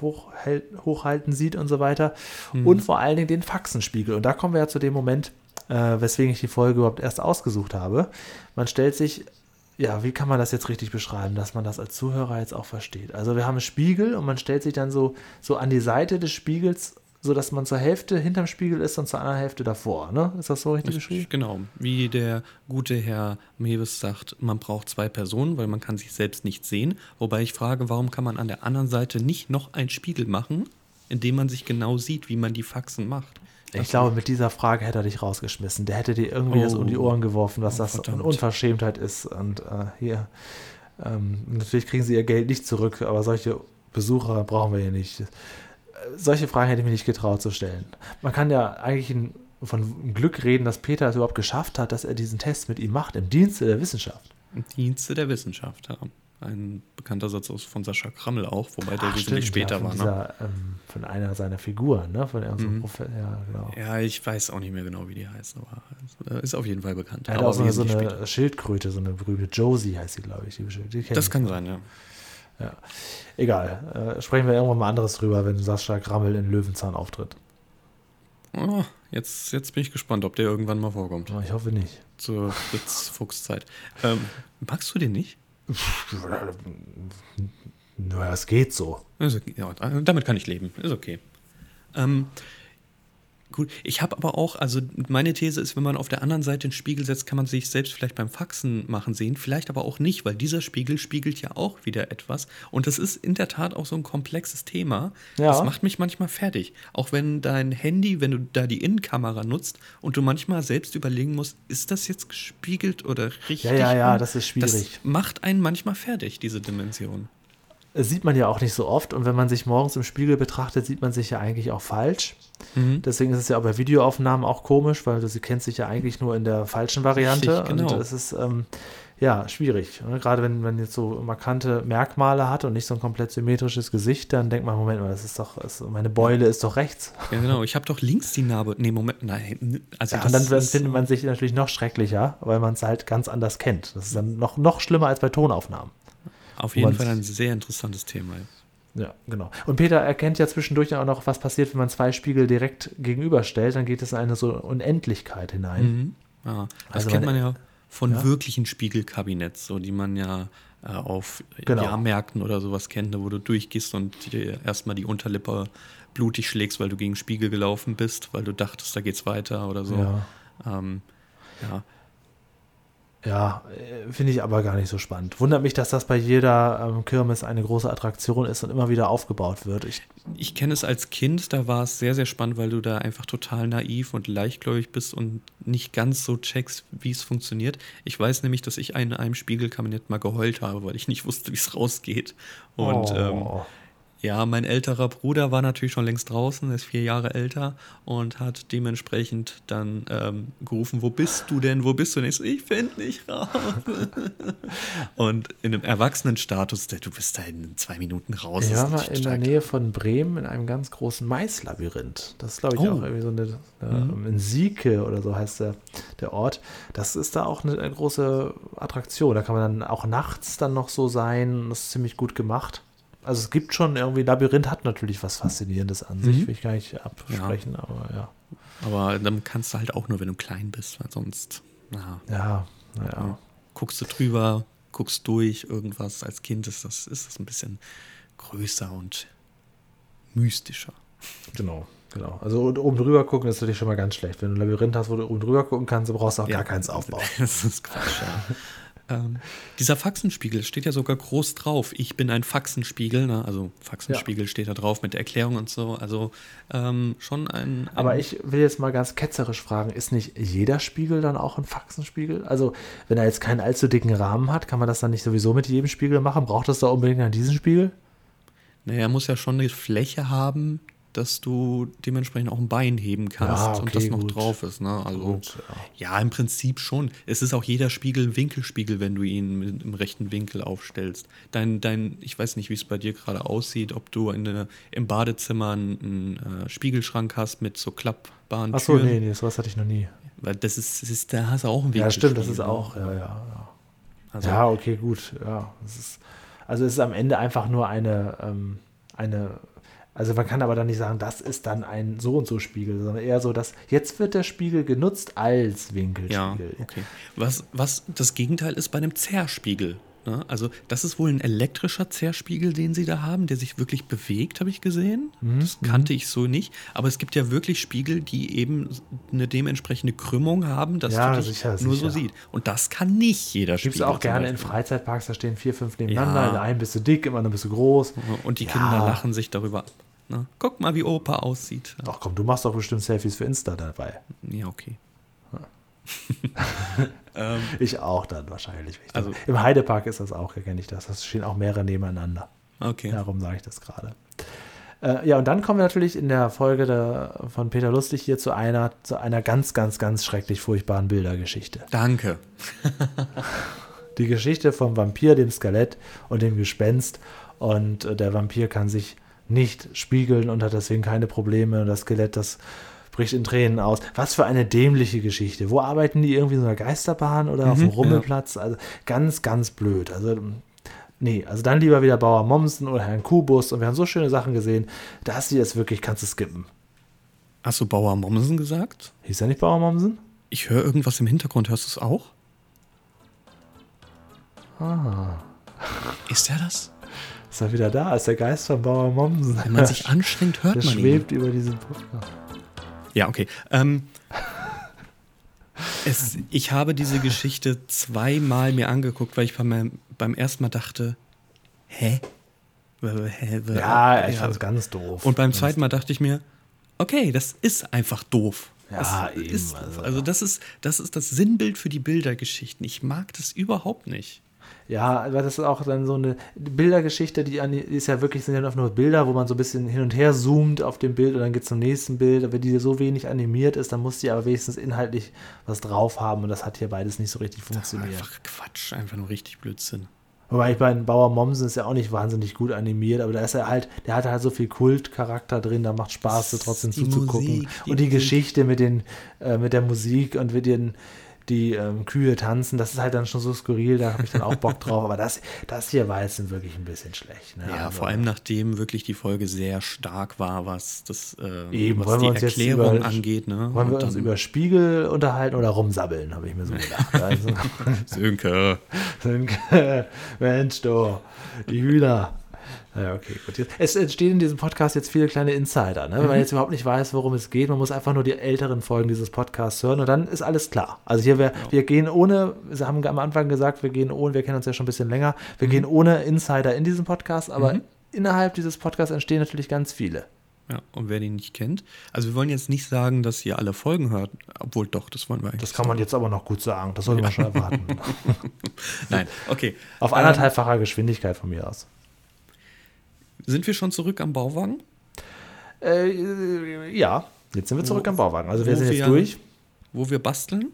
hochhält, hochhalten sieht und so weiter. Mhm. Und vor allen Dingen den Faxenspiegel. Und da kommen wir ja zu dem Moment, äh, weswegen ich die Folge überhaupt erst ausgesucht habe. Man stellt sich, ja, wie kann man das jetzt richtig beschreiben, dass man das als Zuhörer jetzt auch versteht? Also wir haben einen Spiegel und man stellt sich dann so, so an die Seite des Spiegels so dass man zur Hälfte hinterm Spiegel ist und zur anderen Hälfte davor. Ne? Ist das so richtig beschrieben? Genau. Wie der gute Herr Mewes sagt, man braucht zwei Personen, weil man kann sich selbst nicht sehen. Wobei ich frage, warum kann man an der anderen Seite nicht noch einen Spiegel machen, in dem man sich genau sieht, wie man die Faxen macht? Ich glaube, mit dieser Frage hätte er dich rausgeschmissen. Der hätte dir irgendwie oh, das um die Ohren geworfen, dass oh, das eine Unverschämtheit ist. Und äh, hier, ähm, natürlich kriegen sie ihr Geld nicht zurück, aber solche Besucher brauchen wir hier nicht solche Fragen hätte ich mir nicht getraut zu stellen. Man kann ja eigentlich von Glück reden, dass Peter es überhaupt geschafft hat, dass er diesen Test mit ihm macht, im Dienste der Wissenschaft. Im Dienste der Wissenschaft, ja. Ein bekannter Satz von Sascha Krammel auch, wobei der wesentlich später ja, war. Ne? Dieser, ähm, von einer seiner Figuren, ne? Von mhm. ja, genau. ja, ich weiß auch nicht mehr genau, wie die heißt, aber äh, ist auf jeden Fall bekannt. Er hat auch so, so eine später. Schildkröte, so eine berühmte Josie heißt sie, glaube ich. Die, die das kann sein, ja. Ja. Egal. Äh, sprechen wir irgendwann mal anderes drüber, wenn Sascha Grammel in Löwenzahn auftritt. Oh, jetzt, jetzt bin ich gespannt, ob der irgendwann mal vorkommt. Oh, ich hoffe nicht. Zur Fritz-Fuchs-Zeit. Ähm, magst du den nicht? Naja, es geht so. Ja, damit kann ich leben. Ist okay. Ähm, Gut, ich habe aber auch, also meine These ist, wenn man auf der anderen Seite den Spiegel setzt, kann man sich selbst vielleicht beim Faxen machen sehen, vielleicht aber auch nicht, weil dieser Spiegel spiegelt ja auch wieder etwas. Und das ist in der Tat auch so ein komplexes Thema. Ja. Das macht mich manchmal fertig. Auch wenn dein Handy, wenn du da die Innenkamera nutzt und du manchmal selbst überlegen musst, ist das jetzt gespiegelt oder richtig? Ja, ja, ja, das ist schwierig. Das macht einen manchmal fertig, diese Dimension sieht man ja auch nicht so oft. Und wenn man sich morgens im Spiegel betrachtet, sieht man sich ja eigentlich auch falsch. Mhm. Deswegen ist es ja auch bei Videoaufnahmen auch komisch, weil du sie kennst sich ja eigentlich nur in der falschen Variante. Richtig, genau. Und es ist ähm, ja schwierig. Ne? Gerade wenn man jetzt so markante Merkmale hat und nicht so ein komplett symmetrisches Gesicht, dann denkt man, Moment mal, das ist doch, das, meine Beule ist doch rechts. Ja, genau. Ich habe doch links die Narbe. Nee, Moment, nein. Also ja, und dann ist, findet man sich natürlich noch schrecklicher, weil man es halt ganz anders kennt. Das ist dann noch, noch schlimmer als bei Tonaufnahmen. Auf jeden Fall ein sehr interessantes Thema. Ja, genau. Und Peter erkennt ja zwischendurch auch noch, was passiert, wenn man zwei Spiegel direkt gegenüberstellt. Dann geht es in eine so Unendlichkeit hinein. Mhm. Ja, das also kennt man ja von ja? wirklichen Spiegelkabinetts, so die man ja äh, auf genau. Jahrmärkten oder sowas kennt, wo du durchgehst und dir erstmal die Unterlippe blutig schlägst, weil du gegen Spiegel gelaufen bist, weil du dachtest, da geht's weiter oder so. Ja. Ähm, ja. Ja, äh, finde ich aber gar nicht so spannend. Wundert mich, dass das bei jeder ähm, Kirmes eine große Attraktion ist und immer wieder aufgebaut wird. Ich, ich kenne es als Kind, da war es sehr, sehr spannend, weil du da einfach total naiv und leichtgläubig bist und nicht ganz so checkst, wie es funktioniert. Ich weiß nämlich, dass ich in einem Spiegelkabinett mal geheult habe, weil ich nicht wusste, wie es rausgeht. Und oh. ähm, ja, mein älterer Bruder war natürlich schon längst draußen, er ist vier Jahre älter und hat dementsprechend dann ähm, gerufen, wo bist du denn, wo bist du denn? Ich so, ich finde nicht raus. und in einem Erwachsenenstatus, du bist da in zwei Minuten raus. Ich war mal in der Nähe von Bremen in einem ganz großen Maislabyrinth. Das ist, glaube ich, oh. auch irgendwie so eine, eine mhm. in Sieke oder so heißt der, der Ort. Das ist da auch eine, eine große Attraktion. Da kann man dann auch nachts dann noch so sein. Das ist ziemlich gut gemacht. Also es gibt schon irgendwie, Labyrinth hat natürlich was Faszinierendes an sich, mhm. will ich gar nicht absprechen, ja. aber ja. Aber dann kannst du halt auch nur, wenn du klein bist, weil sonst, na, ja, naja. Ja. Guckst du drüber, guckst durch irgendwas. Als Kind ist das, ist das ein bisschen größer und mystischer. Genau. Genau. Also oben drüber gucken ist natürlich schon mal ganz schlecht. Wenn du ein Labyrinth hast, wo du oben drüber gucken kannst, du brauchst auch ja, gar keins aufbauen. Das ist Quatsch, ja. Ähm, dieser Faxenspiegel steht ja sogar groß drauf. Ich bin ein Faxenspiegel, ne? also Faxenspiegel ja. steht da drauf mit der Erklärung und so. Also ähm, schon ein, ein, Aber ich will jetzt mal ganz ketzerisch fragen: Ist nicht jeder Spiegel dann auch ein Faxenspiegel? Also, wenn er jetzt keinen allzu dicken Rahmen hat, kann man das dann nicht sowieso mit jedem Spiegel machen? Braucht es da unbedingt an diesen Spiegel? Naja, er muss ja schon eine Fläche haben, dass du dementsprechend auch ein Bein heben kannst ja, okay, und das noch gut. drauf ist. Ne? Also gut, ja. ja. im Prinzip schon. Es ist auch jeder Spiegel ein Winkelspiegel, wenn du ihn im rechten Winkel aufstellst. Dein, dein, ich weiß nicht, wie es bei dir gerade aussieht, ob du in eine, im Badezimmer einen, einen äh, Spiegelschrank hast mit so klappbaren Ach so, Türen. nee, nee, sowas hatte ich noch nie. Weil das ist, das ist da hast du auch einen Winkelspiegel. Ja, stimmt, das ist auch, ja, ja. ja. Also, Ja, okay, gut. Ja, es ist, also es ist am Ende einfach nur eine, ähm, eine, also man kann aber dann nicht sagen, das ist dann ein so und so Spiegel, sondern eher so, dass jetzt wird der Spiegel genutzt als ja, Winkelspiegel. okay. Was, was das Gegenteil ist bei einem Zerrspiegel. Ne? Also, das ist wohl ein elektrischer Zerrspiegel, den sie da haben, der sich wirklich bewegt, habe ich gesehen. Mhm, Das kannte ich so nicht. Aber es gibt ja wirklich Spiegel, die eben eine dementsprechende Krümmung haben, dass Ja, du dich sicher, nur so sicher. sieht. Und das kann nicht jeder Gibt es Spiegel. auch gerne in. Freizeitparks, da stehen vier, fünf nebeneinander, Ja. in einem bist du dick, im anderen bist du groß. Und die Ja. Kinder lachen sich darüber ab. Ne? Guck mal, wie Opa aussieht. Ach komm, du machst doch bestimmt Selfies für Insta dabei. Ja, okay. Ich auch dann wahrscheinlich. Also- Im Heidepark ist das auch, kenne ich das. Das stehen auch mehrere nebeneinander. Okay. Darum sage ich das gerade. Äh, ja, und dann kommen wir natürlich in der Folge der, von Peter Lustig hier zu einer, zu einer ganz, ganz, ganz schrecklich furchtbaren Bildergeschichte. Danke. Die Geschichte vom Vampir, dem Skelett und dem Gespenst. Und äh, der Vampir kann sich nicht spiegeln und hat deswegen keine Probleme. Und das Skelett, das bricht in Tränen aus. Was für eine dämliche Geschichte. Wo arbeiten die irgendwie in so einer Geisterbahn oder auf dem Rummelplatz? Also ganz, ganz blöd. Also nee, also dann lieber wieder Bauer Mommsen oder Herrn Kubus. Und wir haben so schöne Sachen gesehen. Das hier ist wirklich, kannst du skippen. Hast du Bauer Mommsen gesagt? Hieß er nicht Bauer Mommsen? Ich höre irgendwas im Hintergrund. Hörst du es auch? Ah. Ist er das? Ist er wieder da? Ist der Geist von Bauer Mommsen? Wenn man sich anstrengt, hört Der man ihn. schwebt über diesen Podcast. Ja, okay. Ähm, es, ich habe diese Geschichte zweimal mir angeguckt, weil ich beim, beim ersten Mal dachte, hä? Ja, ich fand es ganz doof. Und beim zweiten Mal dachte ich mir, okay, das ist einfach doof. Ja, das eben, Ist, also. also das ist, das ist das Sinnbild für die Bildergeschichten. Ich mag das überhaupt nicht. Ja, aber das ist auch dann so eine Bildergeschichte, die, die ist ja wirklich, sind ja einfach nur Bilder, wo man so ein bisschen hin und her zoomt auf dem Bild und dann geht es zum nächsten Bild. Aber Wenn die so wenig animiert ist, dann muss die aber wenigstens inhaltlich was drauf haben und das hat hier beides nicht so richtig funktioniert. Einfach Quatsch, einfach nur richtig Blödsinn. Wobei ich bei Bauer Mommsen ist ja auch nicht wahnsinnig gut animiert, aber da ist er halt, der hat halt so viel Kultcharakter drin, da macht Spaß, da trotzdem Die zuzugucken. Musik, die und die Musik. Geschichte mit den, äh, mit der Musik und mit den, die ähm, Kühe tanzen, das ist halt dann schon so skurril, da habe ich dann auch Bock drauf. Aber das, das hier war jetzt wirklich ein bisschen schlecht. Ne? Ja, Also, vor allem nachdem wirklich die Folge sehr stark war, was das äh, Eben, was die Erklärung über- angeht. Ne? Wollen wir uns über Spiegel unterhalten oder rumsabbeln, habe ich mir so gedacht. Also, Sönke. Mensch, du, die Hühner. Ja, okay, gut. Es entstehen in diesem Podcast jetzt viele kleine Insider, ne? wenn Mhm. man jetzt überhaupt nicht weiß, worum es geht. Man muss einfach nur die älteren Folgen dieses Podcasts hören und dann ist alles klar. Also hier, wir, wir gehen ohne, wir haben am Anfang gesagt, wir gehen ohne, wir kennen uns ja schon ein bisschen länger, wir Mhm. gehen ohne Insider in diesem Podcast, aber innerhalb dieses Podcasts entstehen natürlich ganz viele. Ja, und wer den nicht kennt, also wir wollen jetzt nicht sagen, dass ihr alle Folgen hört, obwohl doch, das wollen wir eigentlich. Das kann man jetzt aber noch gut sagen, das sollte man schon erwarten. Nein, okay. Auf Ähm, anderthalbfacher Geschwindigkeit von mir aus. Sind wir schon zurück am Bauwagen? Äh, ja, jetzt sind wir zurück am Bauwagen. Also wir wo sind jetzt wir- durch. Wo wir basteln?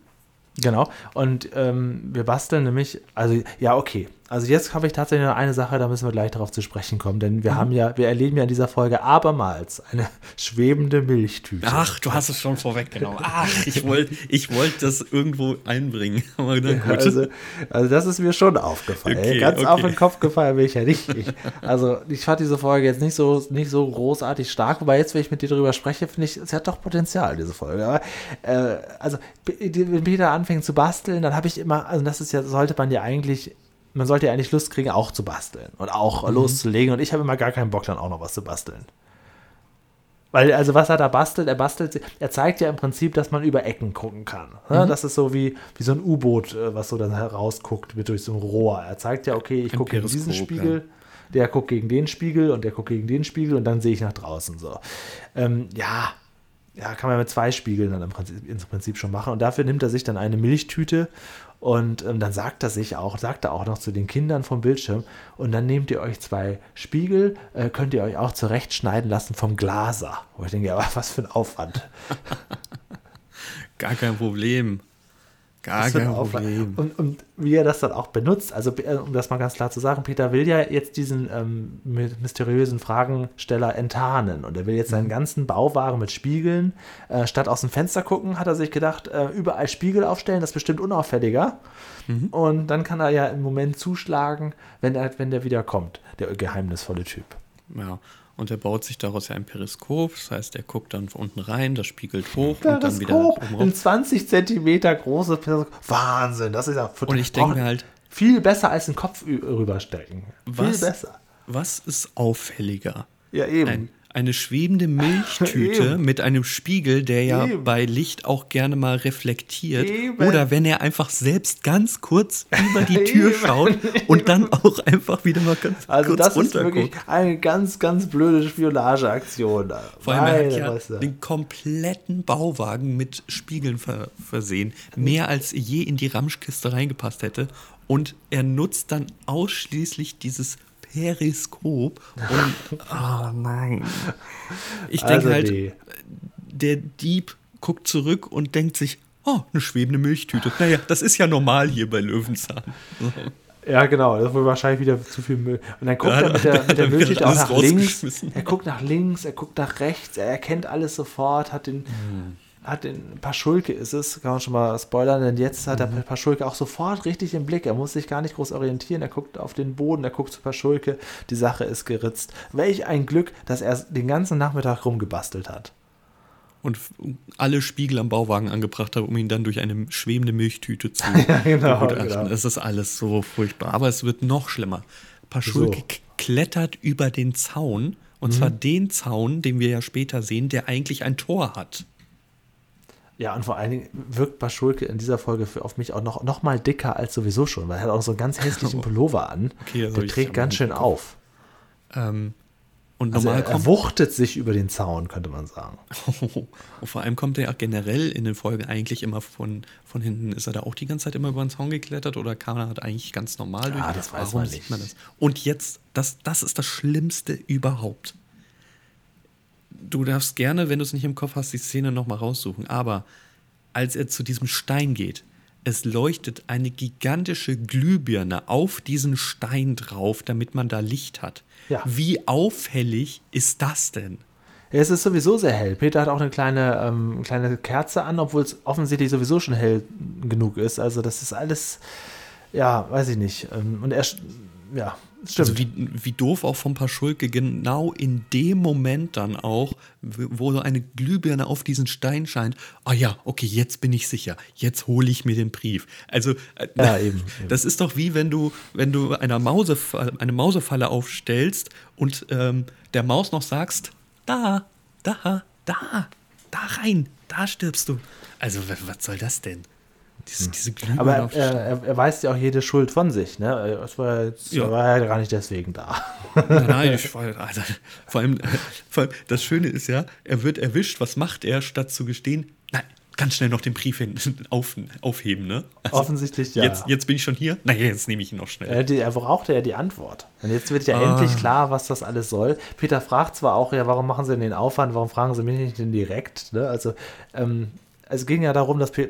Genau. Und ähm, wir basteln nämlich, also ja, okay. Also jetzt habe ich tatsächlich noch eine Sache, da müssen wir gleich darauf zu sprechen kommen, denn Mhm. wir haben ja, wir erleben ja in dieser Folge abermals eine schwebende Milchtüte. Ach, du hast es schon vorweggenommen. Ach, ich wollte ich wollt das irgendwo einbringen. Also, also das ist mir schon aufgefallen. Okay, Ganz okay. auf den Kopf gefallen bin ich ja nicht. Ich, also ich fand diese Folge jetzt nicht so, nicht so großartig stark, wobei jetzt, wenn ich mit dir drüber spreche, finde ich, sie hat doch Potenzial, diese Folge. Aber, äh, also wenn Peter anfängt zu basteln, dann habe ich immer, also das ist ja, sollte man ja eigentlich, man sollte ja eigentlich Lust kriegen, auch zu basteln und auch Mhm. loszulegen. Und ich habe immer gar keinen Bock, dann auch noch was zu basteln. Weil, also was er da bastelt, er bastelt, er zeigt ja im Prinzip, dass man über Ecken gucken kann. Ne? Das ist so wie, wie so ein U-Boot, äh, was so dann herausguckt mit durch so ein Rohr. Er zeigt ja, okay, ich gucke gegen diesen Spiegel, der guckt gegen den Spiegel und der guckt gegen den Spiegel und dann sehe ich nach draußen so. Ähm, ja, ja, kann man mit zwei Spiegeln dann im Prinzip, im Prinzip schon machen. Und dafür nimmt er sich dann eine Milchtüte und ähm, dann sagt er sich auch, sagt er auch noch zu den Kindern vom Bildschirm, und dann nehmt ihr euch zwei Spiegel, äh, könnt ihr euch auch zurechtschneiden lassen vom Glaser. Wo ich denke, ja, was für ein Aufwand. Gar kein Problem. Gar kein Problem. Und, und wie er das dann auch benutzt, also äh, um das mal ganz klar zu sagen, Peter will ja jetzt diesen ähm, my- mysteriösen Fragensteller enttarnen und er will jetzt Mhm. seinen ganzen Bauwagen mit Spiegeln, äh, statt aus dem Fenster gucken, hat er sich gedacht, äh, überall Spiegel aufstellen, das ist bestimmt unauffälliger. Mhm. Und dann kann er ja im Moment zuschlagen, wenn, er, wenn der wieder kommt, der geheimnisvolle Typ. Ja. Und er baut sich daraus ja ein Periskop. Das heißt, er guckt dann von unten rein, das spiegelt hoch und dann wieder Periskop, ein rauf. 20 Zentimeter großes Periskop. Wahnsinn, das ist ja Und ich denke mir halt, viel besser als einen Kopf rüberstecken. Was? Viel besser. was ist auffälliger? Ja, eben. Ein, eine schwebende Milchtüte mit einem Spiegel, der ja Eben. bei Licht auch gerne mal reflektiert. Eben. Oder wenn er einfach selbst ganz kurz über die Tür Eben. schaut und dann auch einfach wieder mal ganz Also kurz das ist wirklich eine ganz, ganz blöde Spionageaktion. Vor allem, er hat ja den kompletten Bauwagen mit Spiegeln ver versehen. Mehr als je in die Ramschkiste reingepasst hätte. Und er nutzt dann ausschließlich dieses Periskop. Und, oh nein. Ich denke Also halt, die- der Dieb guckt zurück und denkt sich, oh, eine schwebende Milchtüte. Naja, das ist ja normal hier bei Löwenzahn. Ja, genau, das ist wohl wahrscheinlich wieder zu viel Müll. Und dann guckt Ja, er mit der, mit der Milchtüte auch nach links. Er guckt nach links, er guckt nach rechts, er erkennt alles sofort, hat den, Hm. Hat den Paschulke ist es, kann man schon mal spoilern, denn jetzt hat der Mhm. Paschulke auch sofort richtig im Blick. Er muss sich gar nicht groß orientieren, er guckt auf den Boden, er guckt zu Paschulke, die Sache ist geritzt. Welch ein Glück, dass er den ganzen Nachmittag rumgebastelt hat. Und alle Spiegel am Bauwagen angebracht hat, um ihn dann durch eine schwebende Milchtüte zu genau, begutachten. genau. Es ist alles so furchtbar. Aber es wird noch schlimmer. Paschulke So. klettert über den Zaun. Und zwar Mhm. den Zaun, den wir ja später sehen, der eigentlich ein Tor hat. Ja, und vor allen Dingen wirkt Paschulke in dieser Folge für, auf mich auch noch, noch mal dicker als sowieso schon, weil er hat auch so einen ganz hässlichen Pullover an. Okay, hab der trägt ganz schön auf. Ähm, und Also normal er, er wuchtet sich über den Zaun, könnte man sagen. Und vor allem kommt er ja generell in den Folgen eigentlich immer von, von hinten. Ist er da auch die ganze Zeit immer über den Zaun geklettert oder kam er halt eigentlich ganz normal durch? Ah, das weiß Warum man sieht nicht. man das? Und jetzt, das, das ist das Schlimmste überhaupt. Du darfst gerne, wenn du es nicht im Kopf hast, die Szene nochmal raussuchen. Aber als er zu diesem Stein geht, es leuchtet eine gigantische Glühbirne auf diesen Stein drauf, damit man da Licht hat. Ja. Wie auffällig ist das denn? Es ist sowieso sehr hell. Peter hat auch eine kleine, ähm, kleine Kerze an, obwohl es offensichtlich sowieso schon hell genug ist. Also das ist alles, ja, weiß ich nicht. Ähm, und er, ja, stimmt. Also wie, wie doof auch vom Paschulke genau in dem Moment dann auch, wo so eine Glühbirne auf diesen Stein scheint. Ah ja, okay, jetzt bin ich sicher. Jetzt hole ich mir den Brief. Also äh, Ja, eben, eben. das ist doch wie wenn du wenn du einer Mausefalle, eine Mausefalle aufstellst und ähm, der Maus noch sagst, da, da, da, da rein, da stirbst du. Also was soll das denn? Diese, diese Glühbirne Aber er, er, er weist ja auch jede Schuld von sich. Ne? Das war, jetzt, Ja. er war ja gar nicht deswegen da. Nein, nein, ich, war- also, vor, allem, vor allem, das Schöne ist ja, er wird erwischt. Was macht er, statt zu gestehen? Nein, ganz schnell noch den Brief hin, auf, aufheben, ne? Also, Offensichtlich ja. Jetzt, jetzt bin ich schon hier. Naja, jetzt nehme ich ihn noch schnell. Er, die, er brauchte ja die Antwort. Und jetzt wird ja Ah. endlich klar, was das alles soll. Peter fragt zwar auch, ja, warum machen Sie denn den Aufwand, warum fragen Sie mich nicht denn direkt? Ne? Also, ähm, es ging ja darum, dass Pe-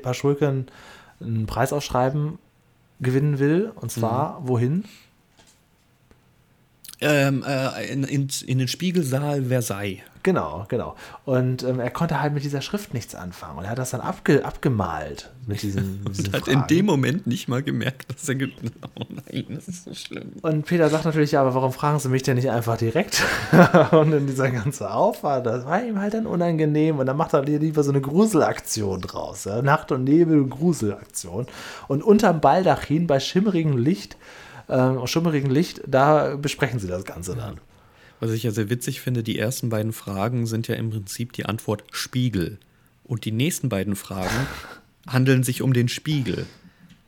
Ein Preisausschreiben gewinnen will. Und zwar, Mhm. wohin? Ähm, äh, in, in, in den Spiegelsaal Versailles. Genau, genau. Und ähm, er konnte halt mit dieser Schrift nichts anfangen. Und er hat das dann abge, abgemalt mit diesen, mit diesen Und hat in Fragen. dem Moment nicht mal gemerkt, dass er. Oh nein, das ist so schlimm. Und Peter sagt natürlich, ja, aber warum fragen Sie mich denn nicht einfach direkt? und dann dieser ganze Aufwand, das war ihm halt dann unangenehm. Und dann macht er lieber so eine Gruselaktion draus. Ja? Nacht- und Nebel-Gruselaktion. Und unterm Baldachin bei schimmerigem Licht, ähm, schimmerigen Licht, da besprechen sie das Ganze dann. Was ich ja sehr witzig finde, die ersten beiden Fragen sind ja im Prinzip die Antwort Spiegel. Und die nächsten beiden Fragen handeln sich um den Spiegel.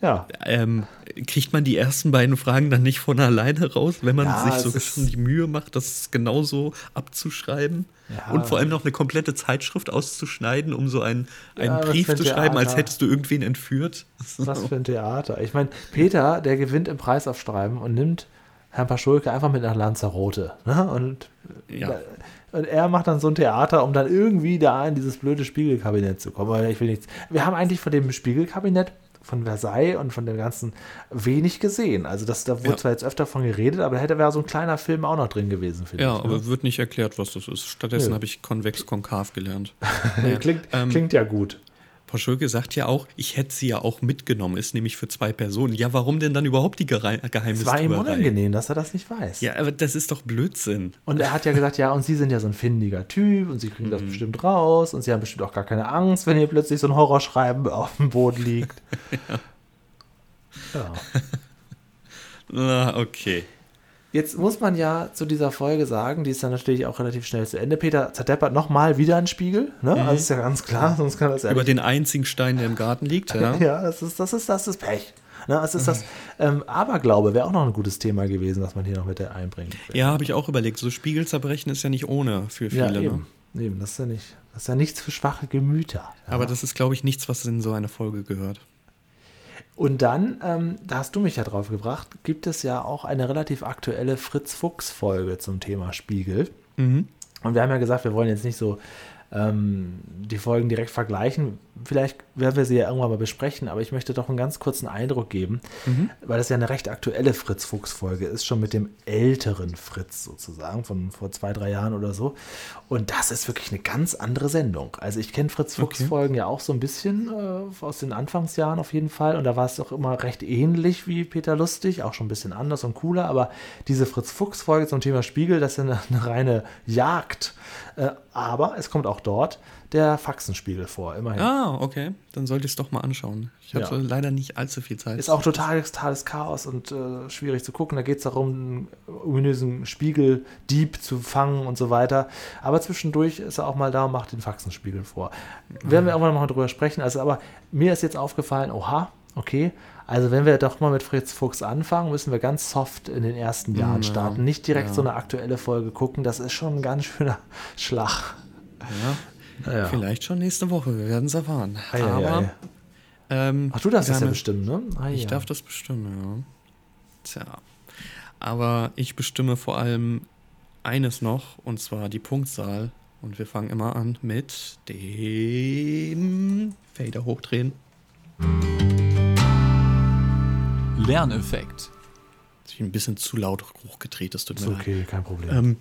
Ja, Ähm, kriegt man die ersten beiden Fragen dann nicht von alleine raus, wenn man Ja, sich sogar schon die Mühe macht, das genauso abzuschreiben? Ja. Und vor allem noch eine komplette Zeitschrift auszuschneiden, um so einen, einen Ja, Brief ein zu schreiben, als hättest du irgendwen entführt. was für ein Theater. Ich meine, Peter, der gewinnt im Preisaufschreiben und nimmt Herrn Paschulke einfach mit nach Lanzarote. Ne? Und Ja. Und er macht dann so ein Theater, um dann irgendwie da in dieses blöde Spiegelkabinett zu kommen. Ich will nichts. Wir haben eigentlich von dem Spiegelkabinett von Versailles und von dem Ganzen wenig gesehen. Also das, da wurde Ja. zwar jetzt öfter von geredet, aber da hätte wäre so ein kleiner Film auch noch drin gewesen, finde Ja, ich. aber ne? wird nicht erklärt, was das ist. Stattdessen habe ich konvex-konkav gelernt. Nee, klingt, ähm, klingt ja gut. Paschulke sagt ja auch, ich hätte sie ja auch mitgenommen, ist nämlich für zwei Personen. Ja, warum denn dann überhaupt die Gerei- Es war ihm Geheimnistuerei? unangenehm, dass er das nicht weiß. Ja, aber das ist doch Blödsinn. Und er hat ja gesagt, ja, und Sie sind ja so ein findiger Typ und Sie kriegen Mhm. das bestimmt raus und Sie haben bestimmt auch gar keine Angst, wenn hier plötzlich so ein Horrorschreiben auf dem Boden liegt. ja. Na, okay. Jetzt muss man ja zu dieser Folge sagen, die ist dann natürlich auch relativ schnell zu Ende. Peter zerdeppert nochmal wieder einen Spiegel, ne? Also ist ja ganz klar, sonst kann das ja Mhm. Über den einzigen Stein, der im Garten liegt, ja. Ja, das ist, das ist, das ist Pech. Ne? Das ist das ähm, Aberglaube wäre auch noch ein gutes Thema gewesen, was man hier noch mit einbringt. Ja, habe ich auch überlegt. So Spiegelzerbrechen ist ja nicht ohne für Ja, viele. ne? eben. eben. Das ist ja nicht, das ist ja nichts für schwache Gemüter. Ja. Aber das ist, glaube ich, nichts, was in so eine Folge gehört. Und dann, ähm, da hast du mich ja drauf gebracht, gibt es ja auch eine relativ aktuelle Fritz-Fuchs-Folge zum Thema Spiegel. Mhm. Und wir haben ja gesagt, wir wollen jetzt nicht so ähm, die Folgen direkt vergleichen. Vielleicht werden wir sie ja irgendwann mal besprechen, aber ich möchte doch einen ganz kurzen Eindruck geben, weil das ja eine recht aktuelle Fritz-Fuchs-Folge ist, schon mit dem älteren Fritz sozusagen, von vor zwei, drei Jahren oder so. Und das ist wirklich eine ganz andere Sendung. Also ich kenne Fritz-Fuchs-Folgen ja auch so ein bisschen äh, aus den Anfangsjahren auf jeden Fall. Und da war es auch immer recht ähnlich wie Peter Lustig, auch schon ein bisschen anders und cooler. Aber diese Fritz-Fuchs-Folge zum Thema Spiegel, das ist eine, eine reine Jagd. Äh, aber es kommt auch dort der Faxenspiegel vor, immerhin. Ah, okay. Dann sollte ich es doch mal anschauen. Ich hatte Ja. leider nicht allzu viel Zeit. Ist auch total totales Chaos und äh, schwierig zu gucken. Da geht es darum, einen ominösen Spiegeldieb zu fangen und so weiter. Aber zwischendurch ist er auch mal da und macht den Faxenspiegel vor. Werden wir irgendwann mal drüber sprechen. Also, aber mir ist jetzt aufgefallen, oha, okay. Also, wenn wir doch mal mit Fritz Fuchs anfangen, müssen wir ganz soft in den ersten Jahren Ja, starten. Nicht direkt ja. so eine aktuelle Folge gucken. Das ist schon ein ganz schöner Schlag. ja. Ja. Vielleicht schon nächste Woche. Wir werden es erfahren. Ei, ei, Aber, ei. ähm, Ach, du darfst das ja bestimmen, ne? Ah, Ich ja. darf das bestimmen, ja. Tja. Aber ich bestimme vor allem eines noch, und zwar die Punktzahl. Und wir fangen immer an mit dem Fader hochdrehen. Lerneffekt. Ich bin ein bisschen zu laut hochgedreht, das tut Ist mir leid. okay, kein Problem. Ähm,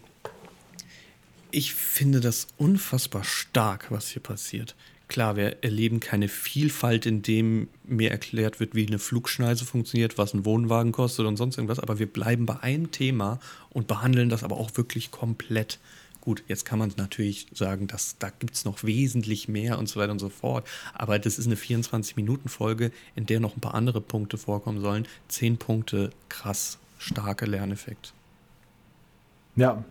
ich finde das unfassbar stark, was hier passiert. Klar, wir erleben keine Vielfalt, in dem mir erklärt wird, wie eine Flugschneise funktioniert, was ein Wohnwagen kostet und sonst irgendwas, aber wir bleiben bei einem Thema und behandeln das aber auch wirklich komplett. Gut, jetzt kann man natürlich sagen, dass da gibt es noch wesentlich mehr und so weiter und so fort. Aber das ist eine 24-Minuten-Folge, in der noch ein paar andere Punkte vorkommen sollen. Zehn Punkte, krass, starker Lerneffekt. Ja,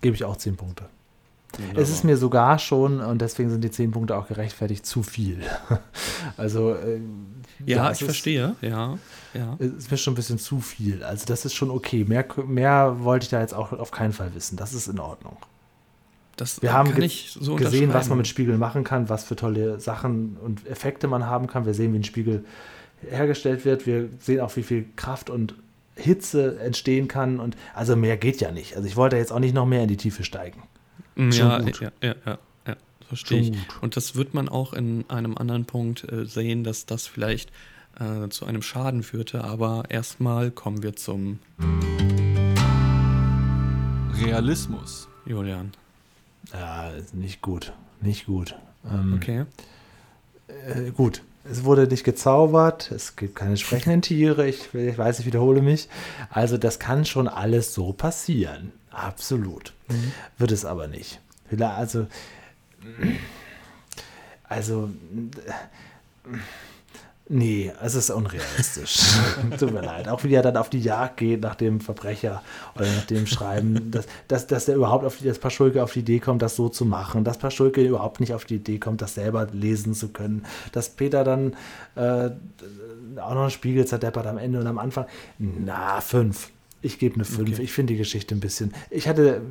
gebe ich auch 10 Punkte. Wunderbar. Es ist mir sogar schon, und deswegen sind die 10 Punkte auch gerechtfertigt, zu viel. also, ähm, Ja, ich ist- verstehe. Ja, ja. Es ist mir schon ein bisschen zu viel. Also, das ist schon okay. Mehr, mehr wollte ich da jetzt auch auf keinen Fall wissen. Das ist in Ordnung. Das Wir haben ge so gesehen, was man mit Spiegeln machen kann, was für tolle Sachen und Effekte man haben kann. Wir sehen, wie ein Spiegel hergestellt wird. Wir sehen auch, wie viel Kraft und Hitze entstehen kann. Und also mehr geht ja nicht. Also ich wollte jetzt auch nicht noch mehr in die Tiefe steigen. Mm, schon ja, gut. ja, ja, ja, ja, verstehe ich. Und das wird man auch in einem anderen Punkt äh, sehen, dass das vielleicht äh, zu einem Schaden führte. Aber erstmal kommen wir zum Realismus. Julian. Ja, nicht gut. Nicht gut. Ähm, Okay. äh, gut. Es wurde nicht gezaubert, es gibt keine sprechenden Tiere, ich, ich weiß, ich wiederhole mich. Also das kann schon alles so passieren. Absolut. Wird es aber nicht. Also, also, nee, es ist unrealistisch. Tut mir leid. Auch wie er dann auf die Jagd geht nach dem Verbrecher oder nach dem Schreiben, dass, dass, dass er überhaupt auf die, dass Paschulke auf die Idee kommt, das so zu machen, dass Paschulke überhaupt nicht auf die Idee kommt, das selber lesen zu können, dass Peter dann äh, auch noch einen Spiegel zerdeppert am Ende und am Anfang. Na, fünf. Ich gebe eine fünf. Okay. Ich finde die Geschichte ein bisschen. Ich hatte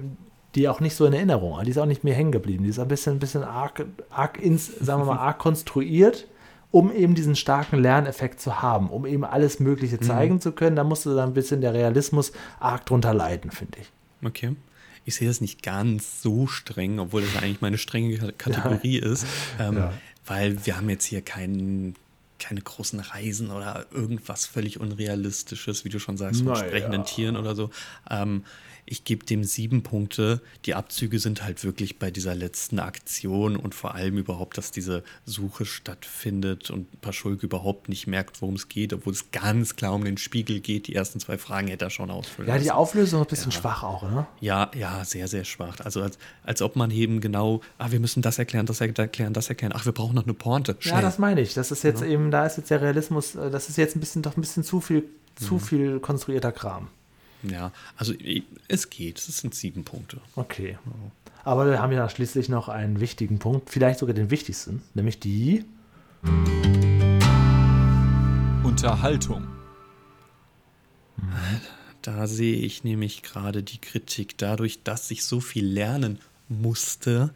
die auch nicht so in Erinnerung. Die ist auch nicht mehr hängen geblieben. Die ist ein bisschen, ein bisschen arg, arg ins, sagen wir mal, arg konstruiert, um eben diesen starken Lerneffekt zu haben, um eben alles Mögliche zeigen zu können. Da musste dann ein bisschen der Realismus arg drunter leiden, finde ich. Okay. Ich sehe das nicht ganz so streng, obwohl das eigentlich meine strenge Kategorie ist. Ähm, Ja. Weil wir haben jetzt hier keinen keine großen Reisen oder irgendwas völlig Unrealistisches, wie du schon sagst, von Naja. sprechenden Tieren oder so. Ähm, ich gebe dem sieben Punkte. Die Abzüge sind halt wirklich bei dieser letzten Aktion und vor allem überhaupt, dass diese Suche stattfindet und Paschulke überhaupt nicht merkt, worum es geht, obwohl es ganz klar um den Spiegel geht. Die ersten zwei Fragen hätte er schon ausfüllen Ja, die. Auflösung ist ein bisschen schwach auch, ne? Ja, ja, sehr, sehr schwach. Also als, als ob man eben genau, ah, wir müssen das erklären, das erklären, das erklären. Ach, wir brauchen noch eine Pointe. Ja, Schnell. das meine ich. Das ist jetzt eben, da ist jetzt der Realismus, äh, das ist jetzt ein bisschen doch ein bisschen zu viel, zu Mhm. viel konstruierter Kram. Ja, also es geht. Es sind sieben Punkte. Okay. Aber wir haben ja schließlich noch einen wichtigen Punkt, vielleicht sogar den wichtigsten, nämlich die. Unterhaltung. Da sehe ich nämlich gerade die Kritik. Dadurch, dass ich so viel lernen musste,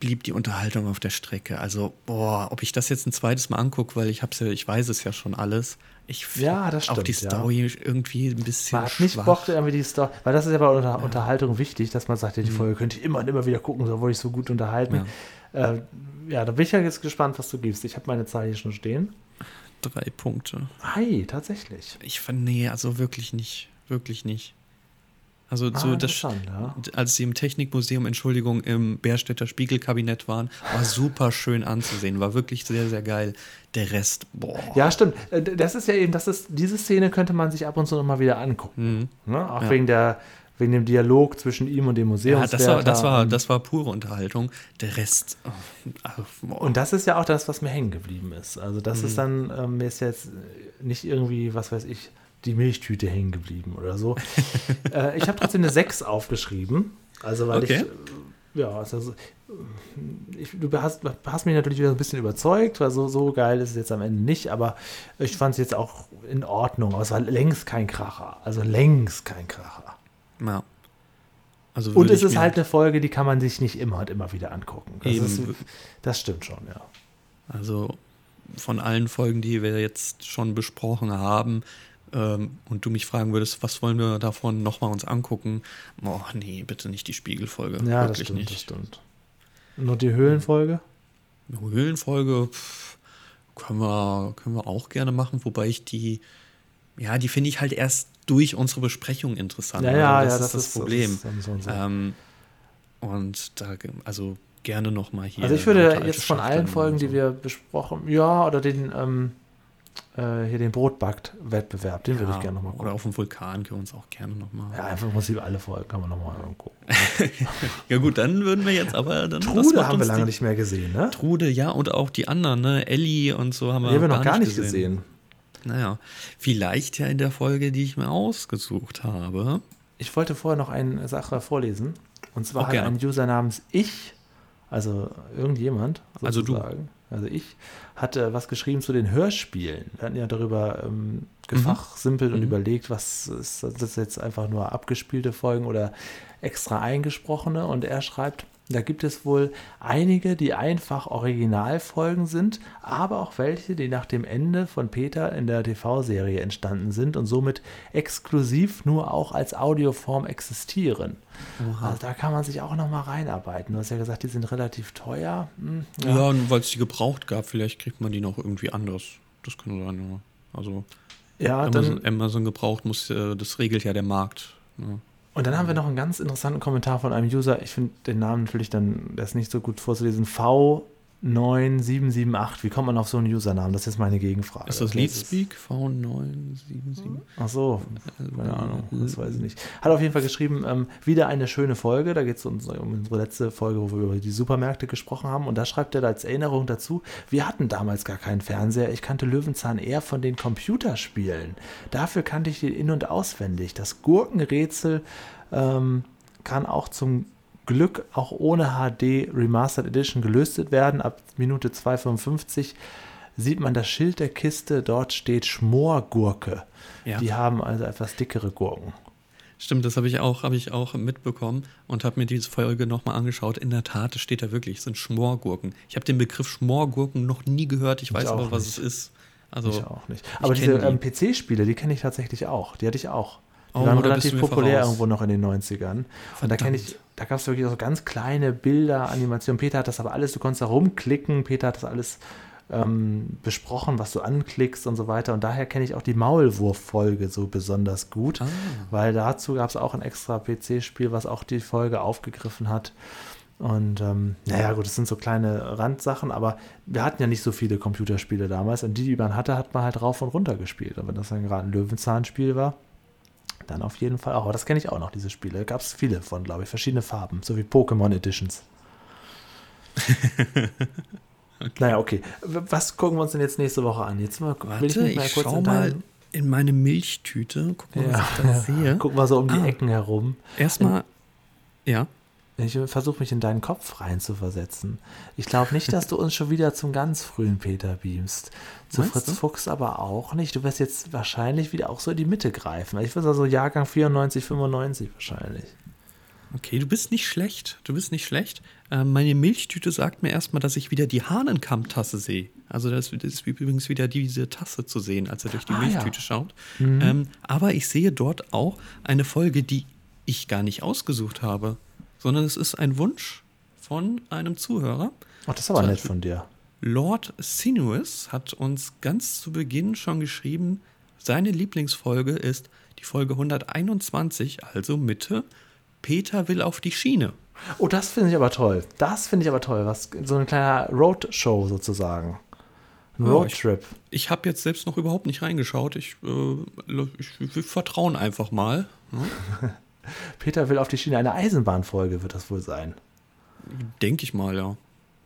blieb die Unterhaltung auf der Strecke. Also, boah, ob ich das jetzt ein zweites Mal angucke, weil ich hab's ja, ich weiß es ja schon alles. Ich Ja, das auch die stimmt, ja. Story irgendwie ein bisschen Man hat nicht. Bock, irgendwie die Story, weil das ist ja bei Unter Unterhaltung wichtig, dass man sagt, ja, die Folge könnte ich immer und immer wieder gucken, so wurde ich so gut unterhalten. Ja. Äh, ja, da bin ich ja jetzt gespannt, was du gibst. Ich habe meine Zahl hier schon stehen. Drei Punkte. Hi, tatsächlich. Ich fand, nee, also wirklich nicht. Wirklich nicht. Also Ah, so das, ja. als sie im Technikmuseum, Entschuldigung, im Bärstädter Spiegelkabinett waren, war super schön anzusehen, war wirklich sehr, sehr geil. Der Rest, boah. Ja, stimmt. Äh, Das ist ja eben, das ist, diese Szene könnte man sich ab und zu noch mal wieder angucken. Ne? Auch Ja. wegen, der, wegen dem Dialog zwischen ihm und dem Ja, Museumswärter. das war, das, war, das war pure Unterhaltung. Der Rest, oh, also. Und das ist ja auch das, was mir hängen geblieben ist. Also das Mhm. ist dann, ähm, mir ist jetzt nicht irgendwie, was weiß ich, die Milchtüte hängen geblieben oder so. äh, ich habe trotzdem eine 6 aufgeschrieben. Also weil Okay. ich, äh, ja, also, ich, du hast, hast mich natürlich wieder ein bisschen überzeugt, weil so, so geil ist es jetzt am Ende nicht, aber ich fand es jetzt auch in Ordnung. Aber es war längst kein Kracher. Also längst kein Kracher. ja. Also Und es ist halt eine Folge, die kann man sich nicht immer und immer wieder angucken. Das, ist, das stimmt schon, ja. Also von allen Folgen, die wir jetzt schon besprochen haben, ähm, und du mich fragen würdest, was wollen wir davon nochmal uns angucken? Oh, nee, bitte nicht die Spiegelfolge. Ja, das Wirklich stimmt, nicht. das stimmt. Nur die Höhlenfolge? Eine Höhlenfolge pff, können wir, können wir auch gerne machen, wobei ich die, ja, die finde ich halt erst durch unsere Besprechung interessant. Ja, ja, Also ja, das, ist das Problem. ist so und so. ähm, und da, also gerne nochmal hier. also ich würde jetzt von allen Folgen, so. die wir besprochen, ja, oder den, ähm, äh, hier den Brotbackt-Wettbewerb, den würde ich Ja, gerne nochmal Oder gucken. auf dem Vulkan können wir uns auch gerne nochmal. Ja, einfach im Prinzip alle Folgen kann man nochmal gucken. Ja gut, dann würden wir jetzt aber dann. Trude haben wir lange nicht mehr gesehen, ne? Trude, ja, und auch die anderen, ne? Ellie und so haben wir, Die haben wir noch gar nicht gesehen. Naja, vielleicht ja in der Folge, die ich mir ausgesucht habe. Ich wollte vorher noch eine Sache vorlesen. Und zwar Auch hat gerne. ein User namens Ich, also irgendjemand, Also du. Also ich, hatte was geschrieben zu den Hörspielen. Wir hatten ja darüber ähm, gefachsimpelt und Mhm. überlegt, was ist das jetzt einfach nur abgespielte Folgen oder extra eingesprochene. Und er schreibt, da gibt es wohl einige, die einfach Originalfolgen sind, aber auch welche, die nach dem Ende von Peter in der TV-Serie entstanden sind und somit exklusiv nur auch als Audioform existieren. Also da kann man sich auch noch mal reinarbeiten. Du hast ja gesagt, die sind relativ teuer. Hm, Ja, und weil es die gebraucht gab, vielleicht kriegt man die noch irgendwie anders. Das kann sein, ja. Also ja Amazon, Amazon gebraucht muss, äh, das regelt ja der Markt. ne? Und dann haben wir noch einen ganz interessanten Kommentar von einem User. Ich finde den Namen natürlich dann, der ist nicht so gut vorzulesen. V9778. Wie kommt man auf so einen Usernamen? Das ist jetzt meine Gegenfrage. Ist das Leadspeak V977? Ach so, keine Ahnung, das weiß ich nicht. Hat auf jeden Fall geschrieben, ähm, wieder eine schöne Folge. Da geht es um, um unsere letzte Folge, wo wir über die Supermärkte gesprochen haben. Und da schreibt er als Erinnerung dazu, wir hatten damals gar keinen Fernseher. Ich kannte Löwenzahn eher von den Computerspielen. Dafür kannte ich den in- und auswendig. Das Gurkenrätsel ähm, kann auch zum Glück auch ohne HD Remastered Edition gelöst werden. Ab Minute 2,55 sieht man das Schild der Kiste. Dort steht Schmorgurke. Ja. Die haben also etwas dickere Gurken. Stimmt, das habe ich auch, habe ich auch mitbekommen und habe mir diese Folge nochmal angeschaut. In der Tat, es steht da wirklich, es sind Schmorgurken. Ich habe den Begriff Schmorgurken noch nie gehört. Ich weiß auch aber, was nicht. es ist. Also, ich auch nicht. Aber ich diese kenn ähm, PC-Spiele, die kenne ich tatsächlich auch. Die hatte ich auch. Die Oh, waren bist relativ populär voraus. irgendwo noch in den 90ern. Und da kenne ich, da gab es wirklich so ganz kleine Bilder, Animationen. Peter hat das aber alles, du konntest da rumklicken, Peter hat das alles ähm, besprochen, was du anklickst und so weiter. Und daher kenne ich auch die Maulwurf-Folge so besonders gut, Ah. weil dazu gab es auch ein extra PC-Spiel, was auch die Folge aufgegriffen hat. Und ähm, naja, gut, das sind so kleine Randsachen, aber wir hatten ja nicht so viele Computerspiele damals und die, die man hatte, hat man halt rauf und runter gespielt. Und wenn das dann gerade ein Löwenzahnspiel war, dann auf jeden Fall auch. Aber das kenne ich auch noch, diese Spiele. Gab es viele von, glaube ich, verschiedene Farben, so wie Pokémon Editions. Naja, okay. Was gucken wir uns denn jetzt nächste Woche an? Jetzt mal, will Warte, mich ich, schau mal in meine Milchtüte. Guck mal, Ja, was ich da sehe. Guck mal so um die Ah. Ecken herum. Erstmal, ja. Ich versuche mich in deinen Kopf rein zu versetzen. Ich glaube nicht, dass du uns schon wieder zum ganz frühen Peter beamst. Zu Meinst Fritz du? Fuchs aber auch nicht. Du wirst jetzt wahrscheinlich wieder auch so in die Mitte greifen. Ich würde sagen, so Jahrgang 94, 95 wahrscheinlich. Okay, du bist nicht schlecht. Du bist nicht schlecht. Ähm, meine Milchtüte sagt mir erstmal, dass ich wieder die Hahnenkamm-Tasse sehe. Also das, das ist übrigens wieder diese Tasse zu sehen, als er durch die Ah, ja. Milchtüte schaut. Ähm, aber ich sehe dort auch eine Folge, die ich gar nicht ausgesucht habe, sondern es ist ein Wunsch von einem Zuhörer. Ach, das ist aber nett von dir. Lord Sinuous hat uns ganz zu Beginn schon geschrieben, seine Lieblingsfolge ist die Folge 121, also Mitte. Peter will auf die Schiene. Oh, das finde ich aber toll. Das finde ich aber toll. Was, so ein kleiner Roadshow sozusagen. Ein Ja, Roadtrip. Ich habe jetzt selbst noch überhaupt nicht reingeschaut. Ich, äh, ich, wir vertrauen einfach mal. ne? Peter will auf die Schiene. Eine Eisenbahnfolge wird das wohl sein. Denke ich mal, ja.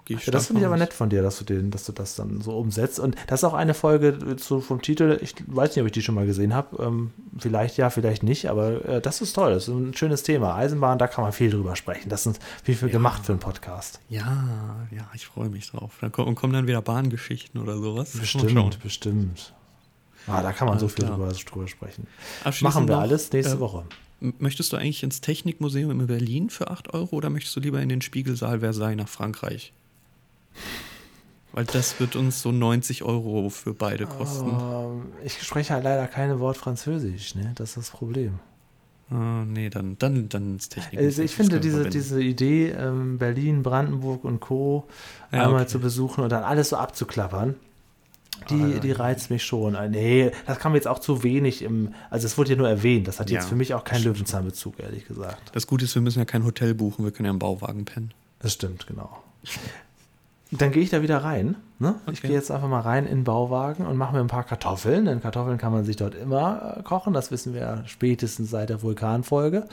Ja, das finde ich aber nett von dir, dass du, den, dass du das dann so umsetzt. Und das ist auch eine Folge so vom Titel, ich weiß nicht, ob ich die schon mal gesehen habe. Ähm, vielleicht ja, vielleicht nicht, aber äh, das ist toll. Das ist ein schönes Thema. Eisenbahn, da kann man viel drüber sprechen. Das ist viel für gemacht für einen Podcast. Ja, ja, ich freue mich drauf. Da kommen, kommen dann wieder Bahngeschichten oder sowas. Bestimmt, bestimmt. Ah, da kann man so Alles viel drüber, drüber sprechen. Machen wir noch, alles nächste äh, Woche. Möchtest du eigentlich ins Technikmuseum in Berlin für 8 Euro oder möchtest du lieber in den Spiegelsaal Versailles nach Frankreich? Weil das wird uns so 90 Euro für beide kosten. Ähm, ich spreche halt leider kein Wort Französisch, ne? Das ist das Problem. Ah, nee, dann, dann, dann ins Technikmuseum. Also ich finde diese, verwenden. diese Idee, ähm, Berlin, Brandenburg und Co. Ja, einmal okay. zu besuchen und dann alles so abzuklappern, die, Ah, die reizt mich schon. Äh, Nee, das kam jetzt auch zu wenig im, also es wurde ja nur erwähnt, das hat jetzt Ja, für mich auch keinen. Löwenzahnbezug, ehrlich gesagt. Das Gute ist, wir müssen ja kein Hotel buchen, wir können ja im Bauwagen pennen. Das stimmt, genau. Dann gehe ich da wieder rein. Ne? Ich Okay. gehe jetzt einfach mal rein in den Bauwagen und mache mir ein paar Kartoffeln, denn Kartoffeln kann man sich dort immer äh, kochen. Das wissen wir ja spätestens seit der Vulkanfolge.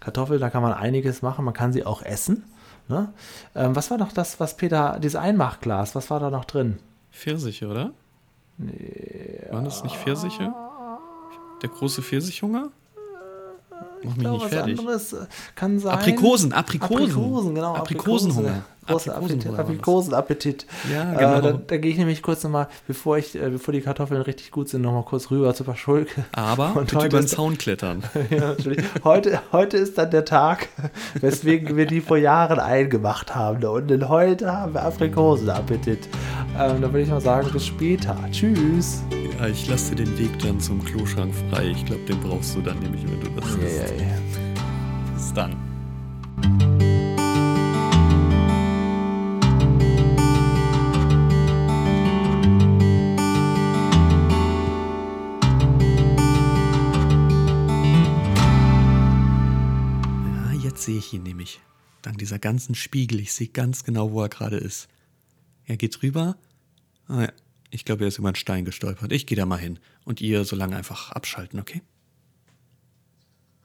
Kartoffeln, da kann man einiges machen. Man kann sie auch essen. Ne? Ähm, was war noch das, was Peter, dieses Einmachglas, was war da noch drin? Pfirsiche, oder? Waren das nicht Pfirsiche? Der große Pfirsichhunger? Mach mich nicht was fertig. anderes kann sein. Aprikosen, Aprikosen. Aprikosen, genau. Aprikosenhunger. Großer Appetit, Aprikosenhunger war das. Aprikosenappetit. Ja, Äh, genau. dann, dann gehe ich nämlich kurz nochmal, bevor ich, äh, bevor die Kartoffeln richtig gut sind, nochmal kurz rüber zu Paschulke. Aber Und bitte über den Zaun klettern. ja, natürlich. Heute, heute ist dann der Tag, weswegen wir die vor Jahren eingemacht haben. Da unten heute haben wir Aprikosenappetit. Ähm, dann würde ich mal sagen, bis später. Tschüss. Ja, ich lasse dir den Weg dann zum Kloschrank frei. Ich glaube, den brauchst du dann nämlich, wenn du das Ja, isst. ja, ja. Bis dann. Jetzt sehe ich ihn nämlich. Dank dieser ganzen Spiegel. Ich sehe ganz genau, wo er gerade ist. Er geht rüber. Ah, ja. Ich glaube, er ist über einen Stein gestolpert. Ich gehe da mal hin. Und ihr so lange einfach abschalten, okay?